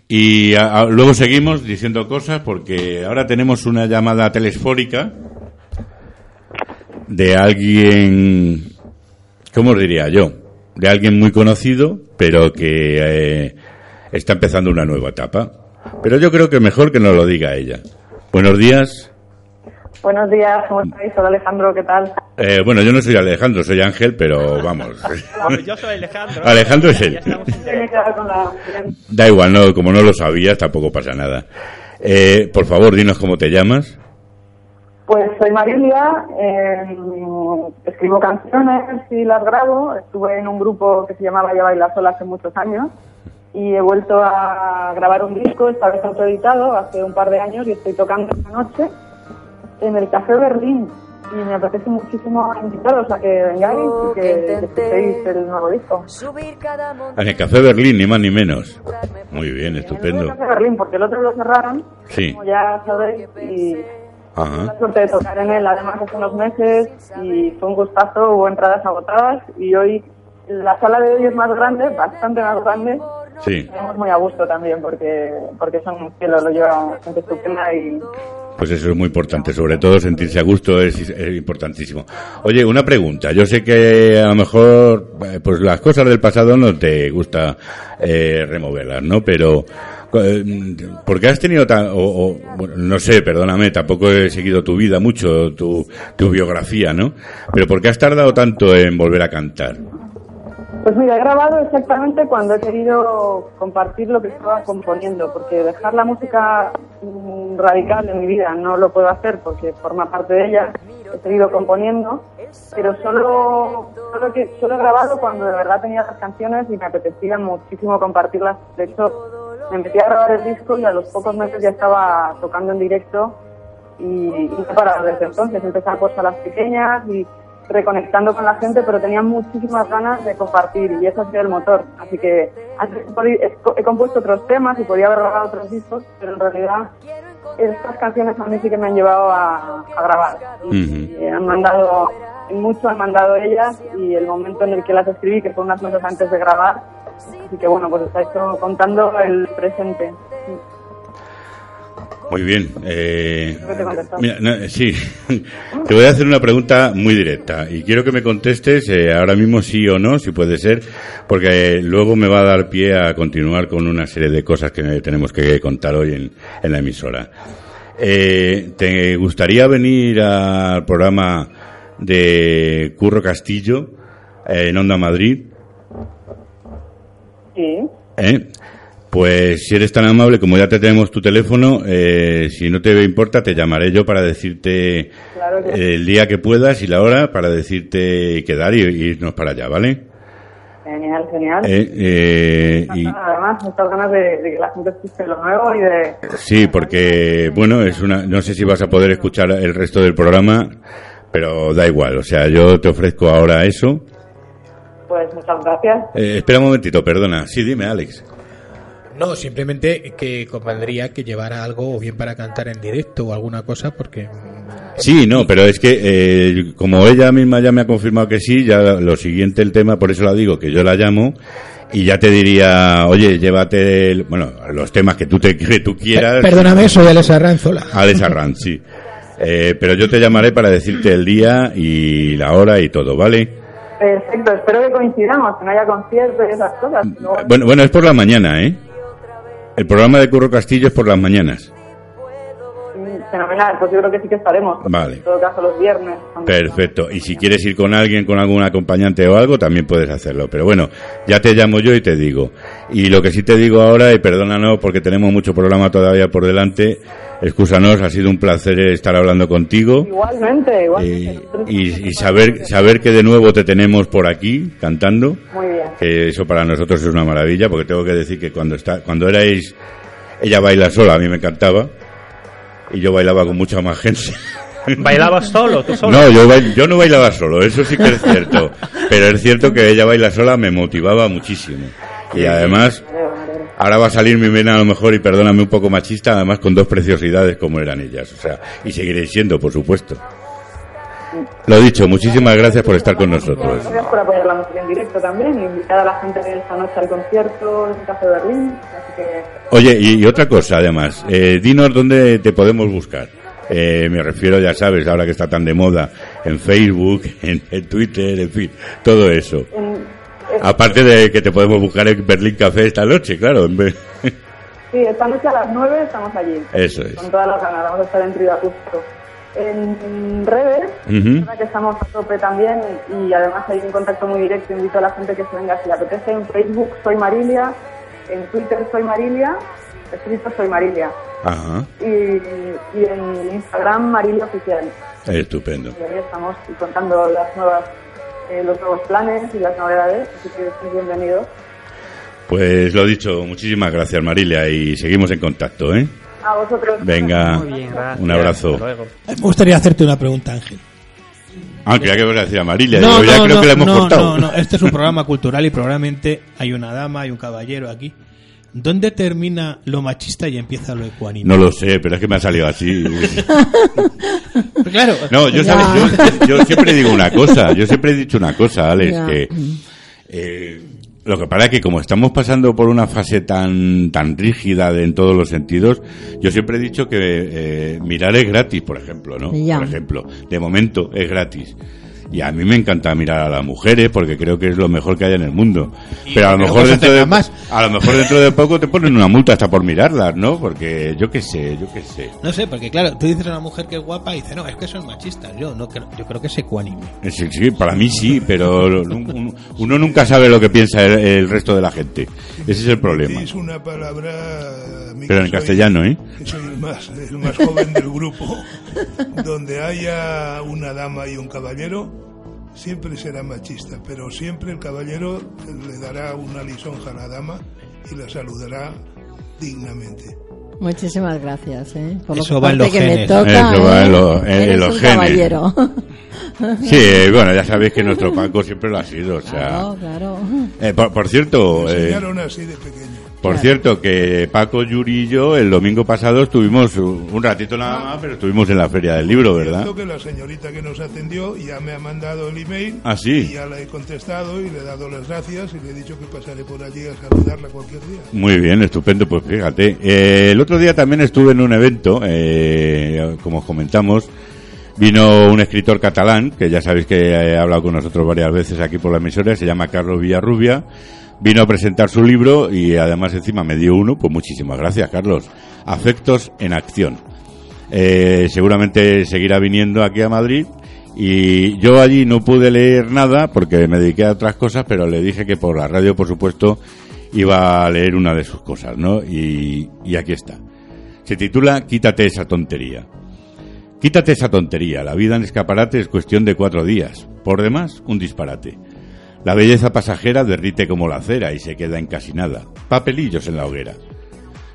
Y luego seguimos diciendo cosas, porque ahora tenemos una llamada telesfórica de alguien, ¿cómo os diría yo? De alguien muy conocido, pero que eh, está empezando una nueva etapa. Pero yo creo que mejor que nos lo diga ella. Buenos días. Buenos días, ¿cómo estáis? Hola Alejandro, ¿qué tal? Eh, bueno, yo no soy Alejandro, soy Ángel, pero vamos. Yo soy Alejandro. Alejandro es él. Da igual, no, como no lo sabías, tampoco pasa nada. Eh, por favor, dinos cómo te llamas. Pues soy Marilia, eh, escribo canciones y las grabo. Estuve en un grupo que se llamaba Ya Baila Sola hace muchos años y he vuelto a grabar un disco, esta vez autoeditado, hace un par de años y estoy tocando esta noche en el Café Berlín. Y me apetece muchísimo invitaros a que vengáis y que, que escuchéis el nuevo disco. En el Café Berlín, ni más ni menos. Muy bien, En el estupendo. Café Berlín, porque el otro lo cerraron, Sí. como ya sabéis, y Ajá. la suerte de tocar en él además hace unos meses y fue un gustazo, hubo entradas agotadas y hoy la sala de hoy es más grande, bastante más grande. Sí. Estamos muy a gusto también porque porque son un cielo, lo lleva gente estupenda y Pues eso es muy importante, sobre todo sentirse a gusto es, importantísimo. Oye, una pregunta. Yo sé que a lo mejor, eh, pues las cosas del pasado no te gusta eh, removerlas, ¿no? Pero, eh, ¿por qué has tenido tan, o, no sé, perdóname, tampoco he seguido tu vida mucho, tu, tu biografía, ¿no? Pero ¿por qué has tardado tanto en volver a cantar? Pues mira, he grabado exactamente cuando he querido compartir lo que estaba componiendo, porque dejar la música radical en mi vida no lo puedo hacer porque forma parte de ella. He seguido componiendo, pero solo, solo, que, solo he grabado cuando de verdad tenía las canciones y me apetecía muchísimo compartirlas. De hecho, me metí a grabar el disco y a los pocos meses ya estaba tocando en directo y, y no he desde entonces. Empecé por salas pequeñas y reconectando con la gente, pero tenía muchísimas ganas de compartir y eso ha sido el motor. Así que he compuesto otros temas y podía haber grabado otros discos, pero en realidad estas canciones a mí sí que me han llevado a, a grabar. Y, han mandado, mucho han mandado ellas y el momento en el que las escribí, que fue unas meses antes de grabar, así que bueno, pues está esto contando el presente. Muy bien. Eh, mira, no, sí, te voy a hacer una pregunta muy directa y quiero que me contestes eh, ahora mismo sí o no, si puede ser, porque eh, luego me va a dar pie a continuar con una serie de cosas que tenemos que contar hoy en, en la emisora. Eh, ¿Te gustaría venir al programa de Curro Castillo eh, en Onda Madrid? Sí. ¿Eh? Pues si eres tan amable, como ya te tenemos tu teléfono, eh, si no te importa, te llamaré yo para decirte Claro que el día que puedas y la hora para decirte quedar y, y irnos para allá, ¿vale? Genial, genial. Eh, eh, y, Además, muchas ganas de, de que la gente escuche lo nuevo y de... sí, porque, bueno, es una, no sé si vas a poder escuchar el resto del programa, pero da igual, o sea, yo te ofrezco ahora eso. Pues muchas gracias. Eh, espera un momentito, perdona. Sí, dime, Alex. No, simplemente que convendría que llevara algo o bien para cantar en directo o alguna cosa porque Sí, no, pero es que eh, como ella misma ya me ha confirmado que sí, ya lo siguiente el tema, por eso la digo, que yo la llamo y ya te diría, oye, llévate, el- bueno, los temas que tú te que tú quieras. Perdóname, soy Alex Arranzola. Alex Arranz, sí. Eh, pero yo te llamaré para decirte el día y la hora y todo, ¿vale? Perfecto, espero que coincidamos, que no haya conciertos y esas cosas. Bueno, bueno, es por la mañana, ¿eh? El programa de Curro Castillo es por las mañanas. Fenomenal, pues yo creo que sí que estaremos. Vale. En todo caso, los viernes. Perfecto. Y si quieres ir con alguien, con algún acompañante o algo, también puedes hacerlo. Pero bueno, ya te llamo yo y te digo. Y lo que sí te digo ahora, y perdónanos porque tenemos mucho programa todavía por delante, excúsanos, ha sido un placer estar hablando contigo. Igualmente, igualmente. Y, Nosotros- y- y saber saber que de nuevo te tenemos por aquí cantando Muy bien. que eso para nosotros es una maravilla porque tengo que decir que cuando está cuando erais ella baila sola a mí me encantaba y yo bailaba con mucha más gente ¿Bailabas solo? ¿Tú solo? no yo bail- yo no bailaba solo eso sí que es cierto pero es cierto que ella baila sola me motivaba muchísimo y además ahora va a salir mi vena a lo mejor y perdóname un poco machista además con dos preciosidades como eran ellas o sea y seguiréis siendo por supuesto lo dicho muchísimas gracias por estar con nosotros Gracias por apoyar la música en directo también. y Invitar a la gente de esta noche al concierto en Café Berlín. Así que Oye, y, y otra cosa además, eh, dinos dónde te podemos buscar. Eh, me refiero, ya sabes, ahora que está tan de moda, en Facebook, en, en Twitter, en fin, todo eso. en- Aparte de que te podemos buscar en Berlín Café esta noche, claro. en vez- Sí, esta noche a las 9 estamos allí. Eso es. Con todas las ganas, vamos a estar en Trida justo. En redes, Ujú. verdad que estamos a tope también y además hay un contacto muy directo. Invito a la gente que se venga si le apetece. En Facebook soy Marilia, en Twitter soy Marilia, escrito soy Marilia. Ajá, Y, y en Instagram Marilia Oficial. estupendo. Y ahí estamos contando las nuevas, eh, los nuevos planes y las novedades, así que estéis bienvenidos. Pues lo dicho, muchísimas gracias Marilia y seguimos en contacto, ¿eh? A vosotros. Venga, Muy bien, gracias. un abrazo. Hasta luego. Me gustaría hacerte una pregunta, Ángel. Aunque ya que voy a decir a Marilia, ya creo que le hemos no, cortado. no, no, este es un programa cultural y probablemente hay una dama y un caballero aquí. ¿Dónde termina lo machista y empieza lo ecuánime? No lo sé, pero es que me ha salido así. Claro. No, yo, sabes, yo, yo siempre digo una cosa, yo siempre he dicho una cosa, Alex, Ya. que eh, lo que pasa es que como estamos pasando por una fase tan tan rígida de- en todos los sentidos, yo siempre he dicho que eh, mirar es gratis, por ejemplo, ¿no? Ya. Por ejemplo, de momento es gratis. Y a mí me encanta mirar a las mujeres porque creo que es lo mejor que hay en el mundo. Y Pero a lo mejor dentro de nada a lo mejor dentro de poco te ponen una multa hasta por mirarlas, ¿no? Porque yo qué sé, yo qué sé. No sé, porque claro, tú dices a una mujer que es guapa y dice, no, es que son machistas. Yo no creo, yo creo que es ecuánime. Sí, sí, para mí sí, pero un- uno nunca sabe lo que piensa el, el resto de la gente. Ese es el problema. Es una palabra... Pero en soy- castellano, ¿eh? soy el más, el más joven del grupo. Donde haya una dama y un caballero, siempre será machista, pero siempre el caballero le dará una lisonja a la dama y la saludará dignamente. Muchísimas gracias, ¿eh? Por Eso va en los que me genes. toca, Eso va ¿eh? en lo- en- en los genes. caballero. Sí, eh, bueno, ya sabéis que nuestro Paco siempre lo ha sido, o sea... Claro, claro. Eh, por, por cierto, Me eh, enseñaron así de pequeño. Por cierto, que Paco, Yuri y yo el domingo pasado estuvimos un ratito nada más, pero estuvimos en la Feria del Libro, ¿verdad? Que la señorita que nos atendió ya me ha mandado el email Ah, sí. y ya la he contestado y le he dado las gracias y le he dicho que pasaré por allí a saludarla cualquier día. Muy bien, estupendo, pues fíjate. Eh, el otro día también estuve en un evento, eh, como os comentamos, vino un escritor catalán, que ya sabéis que ha hablado con nosotros varias veces aquí por la emisora, se llama Carlos Villarrubia, vino a presentar su libro y además encima me dio uno, pues muchísimas gracias Carlos. Afectos en acción. Eh, seguramente seguirá viniendo aquí a Madrid y yo allí no pude leer nada porque me dediqué a otras cosas, pero le dije que por la radio, por supuesto, iba a leer una de sus cosas, ¿no? Y, y aquí está. Se titula Quítate esa tontería. Quítate esa tontería. La vida en escaparate es cuestión de cuatro días. Por demás, un disparate. La belleza pasajera derrite como la cera y se queda en casi nada. Papelillos en la hoguera.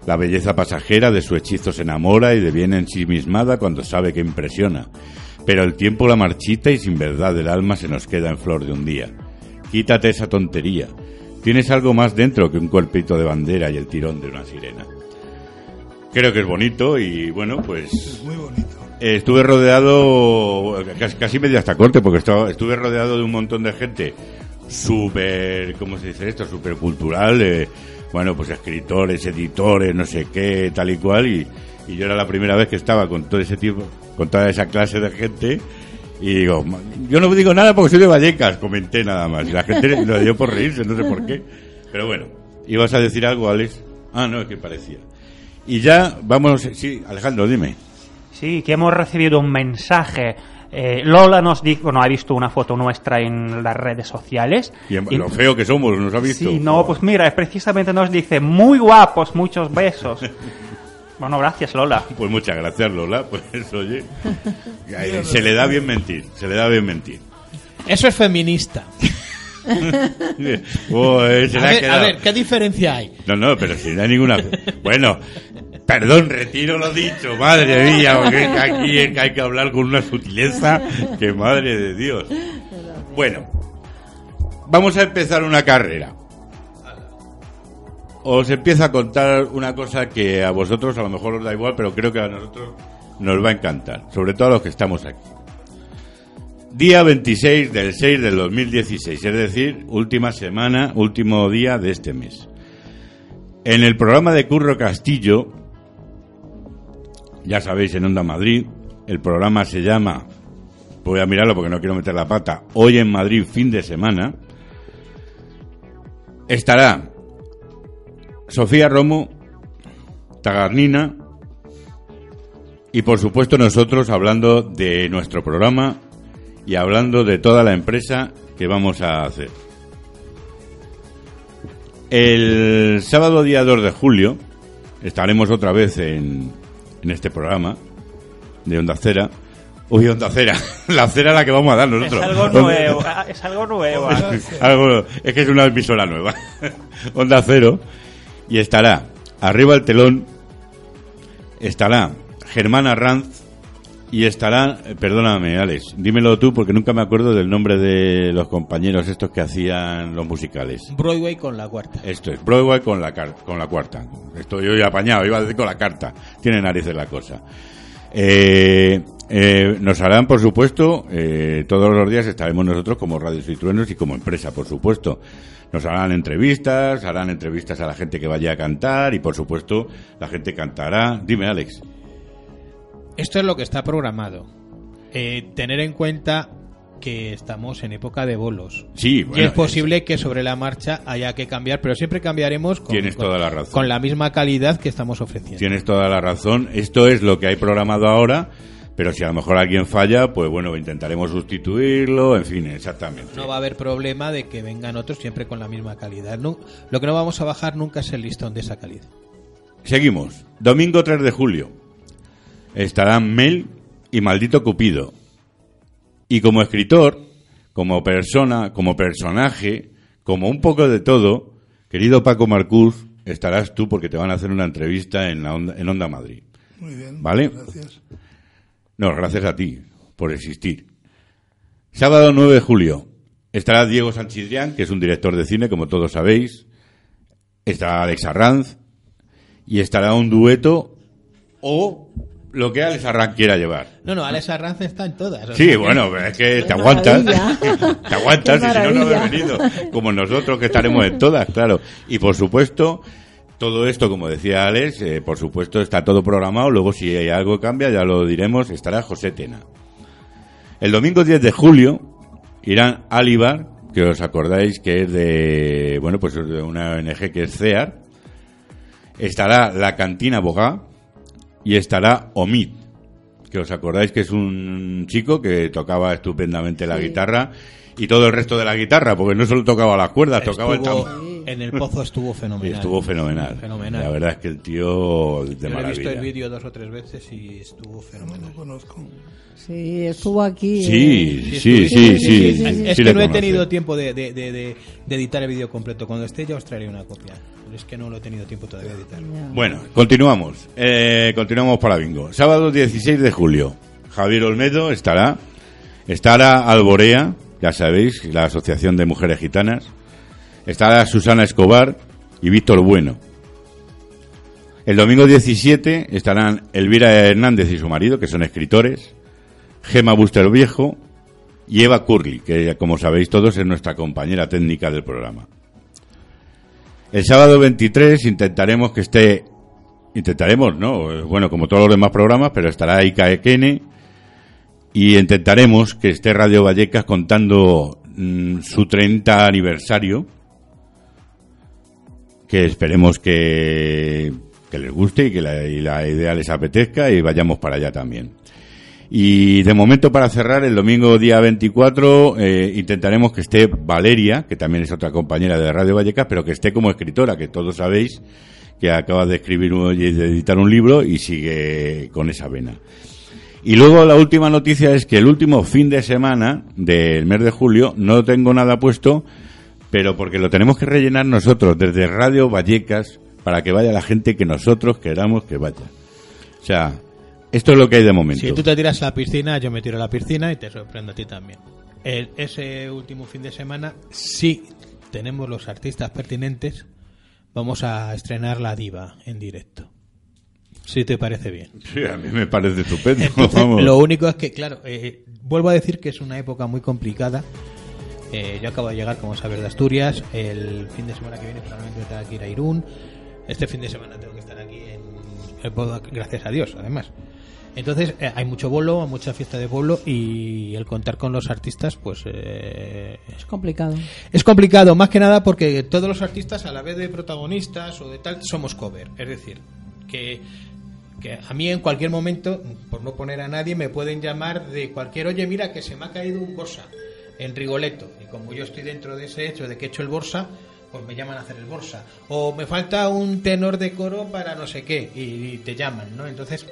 La belleza pasajera de su hechizo se enamora y deviene ensimismada cuando sabe que impresiona. Pero el tiempo la marchita y sin verdad el alma se nos queda en flor de un día. Quítate esa tontería. Tienes algo más dentro que un cuerpito de bandera y el tirón de una sirena. Creo que es bonito y bueno, pues Es muy bonito. eh, estuve rodeado, casi, casi medio hasta corte, porque estaba, estuve rodeado de un montón de gente súper, ¿cómo se dice esto? Súper cultural, eh, bueno, pues escritores, editores, no sé qué, tal y cual, y, yo era la primera vez que estaba con todo ese tipo, con toda esa clase de gente, y digo, "Ma- yo no digo nada porque soy de Vallecas, comenté nada más, y la gente lo dio por reírse, no sé por qué, pero bueno, ¿ibas a decir algo, Alex? Ah, no, es que parecía. Y ya vamos, sí, Alejandro, dime. Sí, que hemos recibido un mensaje. Eh, Lola nos dijo, bueno, ha visto una foto nuestra en las redes sociales. Y en- lo feo que somos, ¿nos ha visto? Sí, no, pues mira, precisamente nos dice, muy guapos, muchos besos. bueno, gracias Lola. Pues muchas gracias, Lola. Pues oye, se le da bien mentir, se le da bien mentir. Eso es feminista. Oh, eh, se A le ha ver, a quedado. ver, ¿qué diferencia hay? No, no, pero si no hay ninguna. Bueno, perdón, retiro lo dicho, madre mía, porque aquí hay que hablar con una sutileza que madre de Dios. Bueno, vamos a empezar una carrera. Os empiezo a contar una cosa que a vosotros a lo mejor os da igual, pero creo que a nosotros nos va a encantar, sobre todo a los que estamos aquí. Día 26 del 6 del 2016, es decir, última semana, último día de este mes. En el programa de Curro Castillo, ya sabéis, en Onda Madrid, el programa se llama, voy a mirarlo porque no quiero meter la pata, Hoy en Madrid, fin de semana, estará Sofía Romo, Tagarnina y por supuesto nosotros hablando de nuestro programa y hablando de toda la empresa que vamos a hacer. El sábado día 2 de julio estaremos otra vez en, en este programa de Onda Cera. Uy, Onda Cera, la cera a la que vamos a dar Es nosotros. algo Onda- nuevo, ah, es algo nuevo. algo- es que es una emisora nueva. Onda Cero. Y estará arriba el telón, estará Germán Arranz y estará, eh, perdóname Alex, dímelo tú porque nunca me acuerdo del nombre de los compañeros estos que hacían los musicales. Broadway con la cuarta. Esto es Broadway con la, con la cuarta. Estoy hoy apañado, iba a decir con la carta. Tiene narices la cosa. Eh, eh, nos harán, por supuesto, eh, todos los días estaremos nosotros como Radio y Truenos y como empresa, por supuesto. Nos harán entrevistas, harán entrevistas a la gente que vaya a cantar y, por supuesto, la gente cantará. Dime, Alex. Esto es lo que está programado. Eh, tener en cuenta que estamos en época de bolos. Sí, y bueno, es posible que sobre la marcha haya que cambiar, pero siempre cambiaremos con, Tienes con- toda la razón. con la misma calidad que estamos ofreciendo. Tienes toda la razón. Esto es lo que hay programado ahora, pero si a lo mejor alguien falla, pues bueno, intentaremos sustituirlo, en fin, exactamente. No va a haber problema de que vengan otros siempre con la misma calidad. No- lo que no vamos a bajar nunca es el listón de esa calidad. Seguimos. Domingo 3 de julio. Estarán Mel y Maldito Cupido. Y como escritor, como persona, como personaje, como un poco de todo, querido Paco Marcuz, estarás tú porque te van a hacer una entrevista en, la Onda, en Onda Madrid. Muy bien. ¿Vale? Gracias. No, gracias a ti por existir. Sábado 9 de julio estará Diego Sanchidrián, que es un director de cine, como todos sabéis. Estará Alex Arranz y estará un dueto o lo que Alex Arranz quiera llevar. No, no, Alex Arranz está en todas. Sí, que- bueno, pero es que te aguantas. maravilla. te aguantas y si no, no venido. Como nosotros que estaremos en todas, claro. Y por supuesto, todo esto, como decía Alex, eh, por supuesto está todo programado. Luego, si hay algo que cambia, ya lo diremos, estará José Tena. El domingo 10 de julio irán Alibar, que os acordáis que es de, bueno, pues es de una ONG que es CEAR. Estará la Cantina Bogá y estará Omid, que os acordáis que es un chico que tocaba estupendamente la guitarra y todo el resto de la guitarra, porque no solo tocaba las cuerdas, tocaba el tambor. en el pozo estuvo Y fenomenal. estuvo fenomenal. Fenomenal. La verdad es que el tío de Yo le he visto maravilla. el vídeo dos o tres veces y estuvo No fenomenal. lo conozco. Sí, estuvo aquí. Sí, eh, sí, sí, sí, sí, sí, sí, sí. Es sí que no he tenido tiempo de, de- de- de- de editar el vídeo completo. Cuando esté ya os traeré una copia. Pero es que no lo he tenido tiempo todavía de editar. Ya. Bueno, continuamos. Eh, continuamos para bingo. Sábado 16 de julio. Javier Olmedo estará. Estará Alborea, ya sabéis, la Asociación de Mujeres Gitanas. Estará Susana Escobar y Víctor Bueno. El domingo 17 estarán Elvira Hernández y su marido, que son escritores. Gema Buster Viejo y Eva Curly, que como sabéis todos es nuestra compañera técnica del programa. El sábado 23 intentaremos que esté, intentaremos, ¿no? Bueno, como todos los demás programas, pero estará Ika Ekene y intentaremos que esté Radio Vallecas contando mm, su 30 aniversario que esperemos que, les guste y que la, y la idea les apetezca y vayamos para allá también. Y de momento para cerrar, el domingo día 24 eh, intentaremos que esté Valeria, que también es otra compañera de Radio Vallecas, pero que esté como escritora, que todos sabéis que acaba de escribir y de editar un libro y sigue con esa vena. Y luego la última noticia es que el último fin de semana del mes de julio no tengo nada puesto, pero porque lo tenemos que rellenar nosotros desde Radio Vallecas para que vaya la gente que nosotros queramos que vaya. O sea, esto es lo que hay de momento. Si tú te tiras a la piscina, yo me tiro a la piscina y te sorprendo a ti también. El- ese último fin de semana, sí tenemos los artistas pertinentes, vamos a estrenar La Diva en directo. Si te parece bien. Sí, a mí me parece estupendo. Entonces, vamos. lo único es que, claro, eh, vuelvo a decir que es una época muy complicada. Eh, yo acabo de llegar, como sabes, de Asturias. El fin de semana que viene probablemente tenga que ir a Irún. Este fin de semana tengo que estar aquí en el pueblo, gracias a Dios, además. Entonces, eh, hay mucho bolo, mucha fiesta de pueblo y el contar con los artistas, pues... eh, Es complicado. es complicado, más que nada porque todos los artistas, a la vez de protagonistas o de tal, somos cover. Es decir, que, que a mí en cualquier momento, por no poner a nadie, me pueden llamar de cualquier, oye, mira, que se me ha caído un Borsa en Rigoletto. Y como yo estoy dentro de ese hecho de que he hecho el Borsa, pues me llaman a hacer el Borsa. O me falta un tenor de coro para no sé qué, y, te llaman, ¿no? Entonces,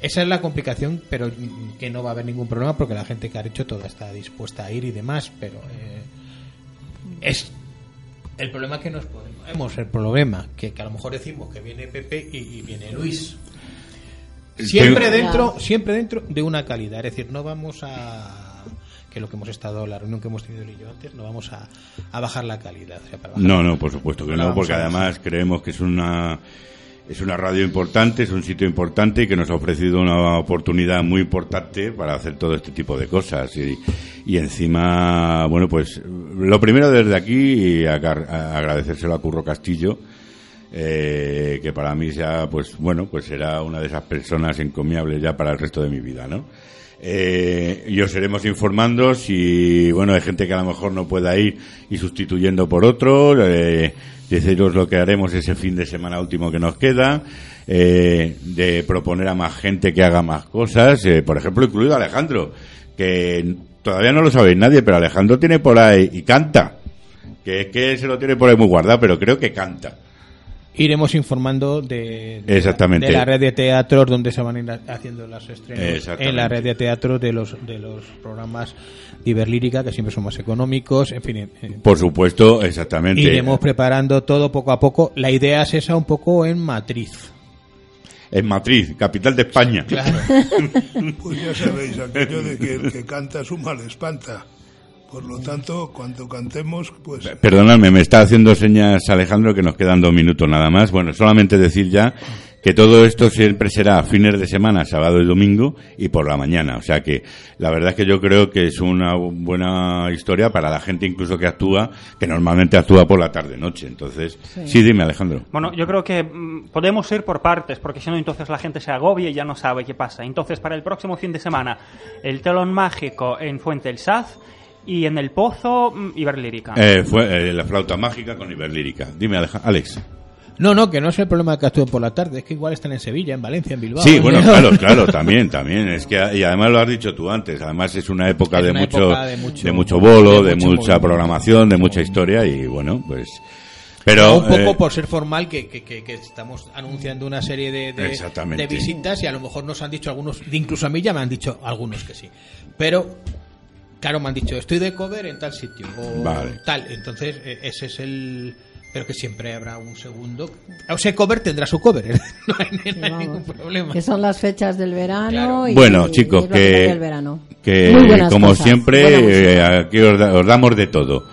esa es la complicación, pero mm, que no va a haber ningún problema porque la gente que ha hecho toda está dispuesta a ir y demás, pero eh, es el problema que nos podemos, el problema que, que a lo mejor decimos que viene Pepe y viene Luis. Siempre dentro, siempre dentro de una calidad, es decir, no vamos a que lo que hemos estado, la reunión que hemos tenido y yo antes, no vamos a, a bajar la calidad. o sea, para bajar- No, no, por supuesto que No porque además creemos que es una es una radio importante, es un sitio importante y que nos ha ofrecido una oportunidad muy importante para hacer todo este tipo de cosas y, y encima, bueno, pues lo primero desde aquí agar- a- agradecérselo a Curro Castillo eh, que para mí ya, pues bueno, pues será una de esas personas encomiables ya para el resto de mi vida, ¿no? Eh, y os iremos informando si, bueno, hay gente que a lo mejor no pueda ir y sustituyendo por otro, eh, deciros lo que haremos ese fin de semana último que nos queda, eh, de proponer a más gente que haga más cosas, eh, por ejemplo, incluido Alejandro, que todavía no lo sabéis nadie, pero Alejandro tiene por ahí y canta, que es que se lo tiene por ahí muy guardado, pero creo que canta. Iremos informando de, de Exactamente. la, de la red de teatros donde se van a ir haciendo las estrenos en la red de teatro de los de los programas de Iberlírica que siempre son más económicos en fin eh, Por supuesto, exactamente. iremos preparando todo poco a poco la idea es esa un poco en matriz En Madrid, capital de España. Pues ya sabéis, aquello de que el que canta su mal espanta. Por lo tanto, cuando cantemos, pues Perdonadme, me está haciendo señas Alejandro que nos quedan dos minutos nada más. Bueno, solamente decir ya que todo esto siempre será fines de semana, sábado y domingo y por la mañana. O sea que la verdad es que yo creo que es una buena historia para la gente incluso que actúa, que normalmente actúa por la tarde-noche. Entonces, sí. dime Alejandro. Bueno, yo creo que mm, podemos ir por partes, porque si no, entonces la gente se agobia y ya no sabe qué pasa. Entonces, para el próximo fin de semana, el telón mágico en Fuente el Saz y en el Pozo, mm, Iberlírica. Eh, fue eh, la flauta mágica con Iberlírica. Dime Alex. no no que no es el problema que actúen por la tarde es que igual están en Sevilla en Valencia en Bilbao Sí, bueno, claro, claro, también, también. Es que, y además lo has dicho tú antes, además es una época, Es de, una mucho, época de mucho- de mucho bolo, de de, mucho mucha programación, de mucha historia y bueno, pues... Pero, un poco eh, por ser formal que, que- que- que estamos anunciando una serie de, de- Exactamente. de visitas y a lo mejor nos han dicho algunos, incluso a mí ya me han dicho algunos que sí. Pero, claro, me han dicho, estoy de cover en tal sitio o Vale. tal. Entonces, eh, ese es el... Pero que siempre habrá un segundo. O sea, cover tendrá su cover, ¿eh? no hay, no hay Vamos, ningún problema. Que son las fechas del verano. Y, Bueno, chicos, que, como cosas, siempre, eh, aquí os, da- os damos de todo.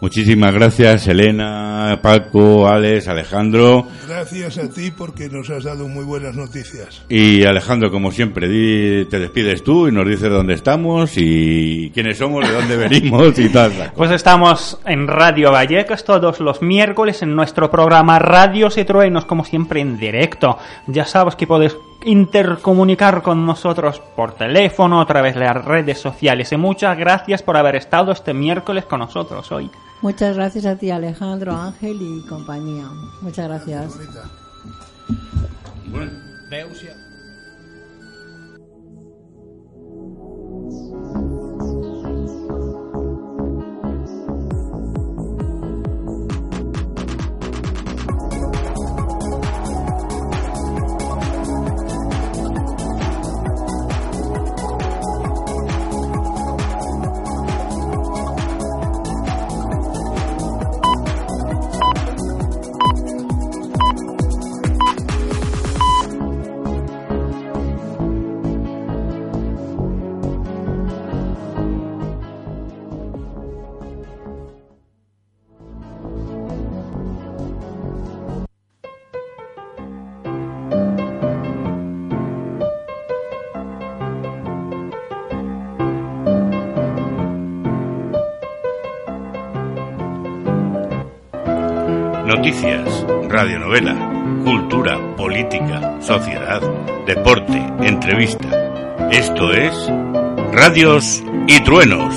Muchísimas gracias, Elena, Paco, Alex, Alejandro. gracias a ti porque nos has dado muy buenas noticias. Y Alejandro, como siempre, di- te despides tú y nos dices dónde estamos y quiénes somos, de dónde venimos y tal. Pues estamos en Radio Vallecas todos los miércoles en nuestro programa Radios y Truenos, como siempre en directo. Ya sabes que puedes intercomunicar con nosotros por teléfono, a través de las redes sociales. Y muchas gracias por haber estado este miércoles con nosotros hoy. Muchas gracias a ti, Alejandro, Ángel y compañía. Muchas gracias. Noticias, radionovela, cultura, política, sociedad, deporte, entrevista. Esto es Radios y Truenos.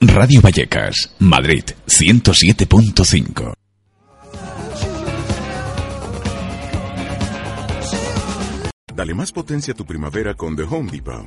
Radio Vallecas, Madrid 107.5. Dale más potencia a tu primavera con The Home Depot.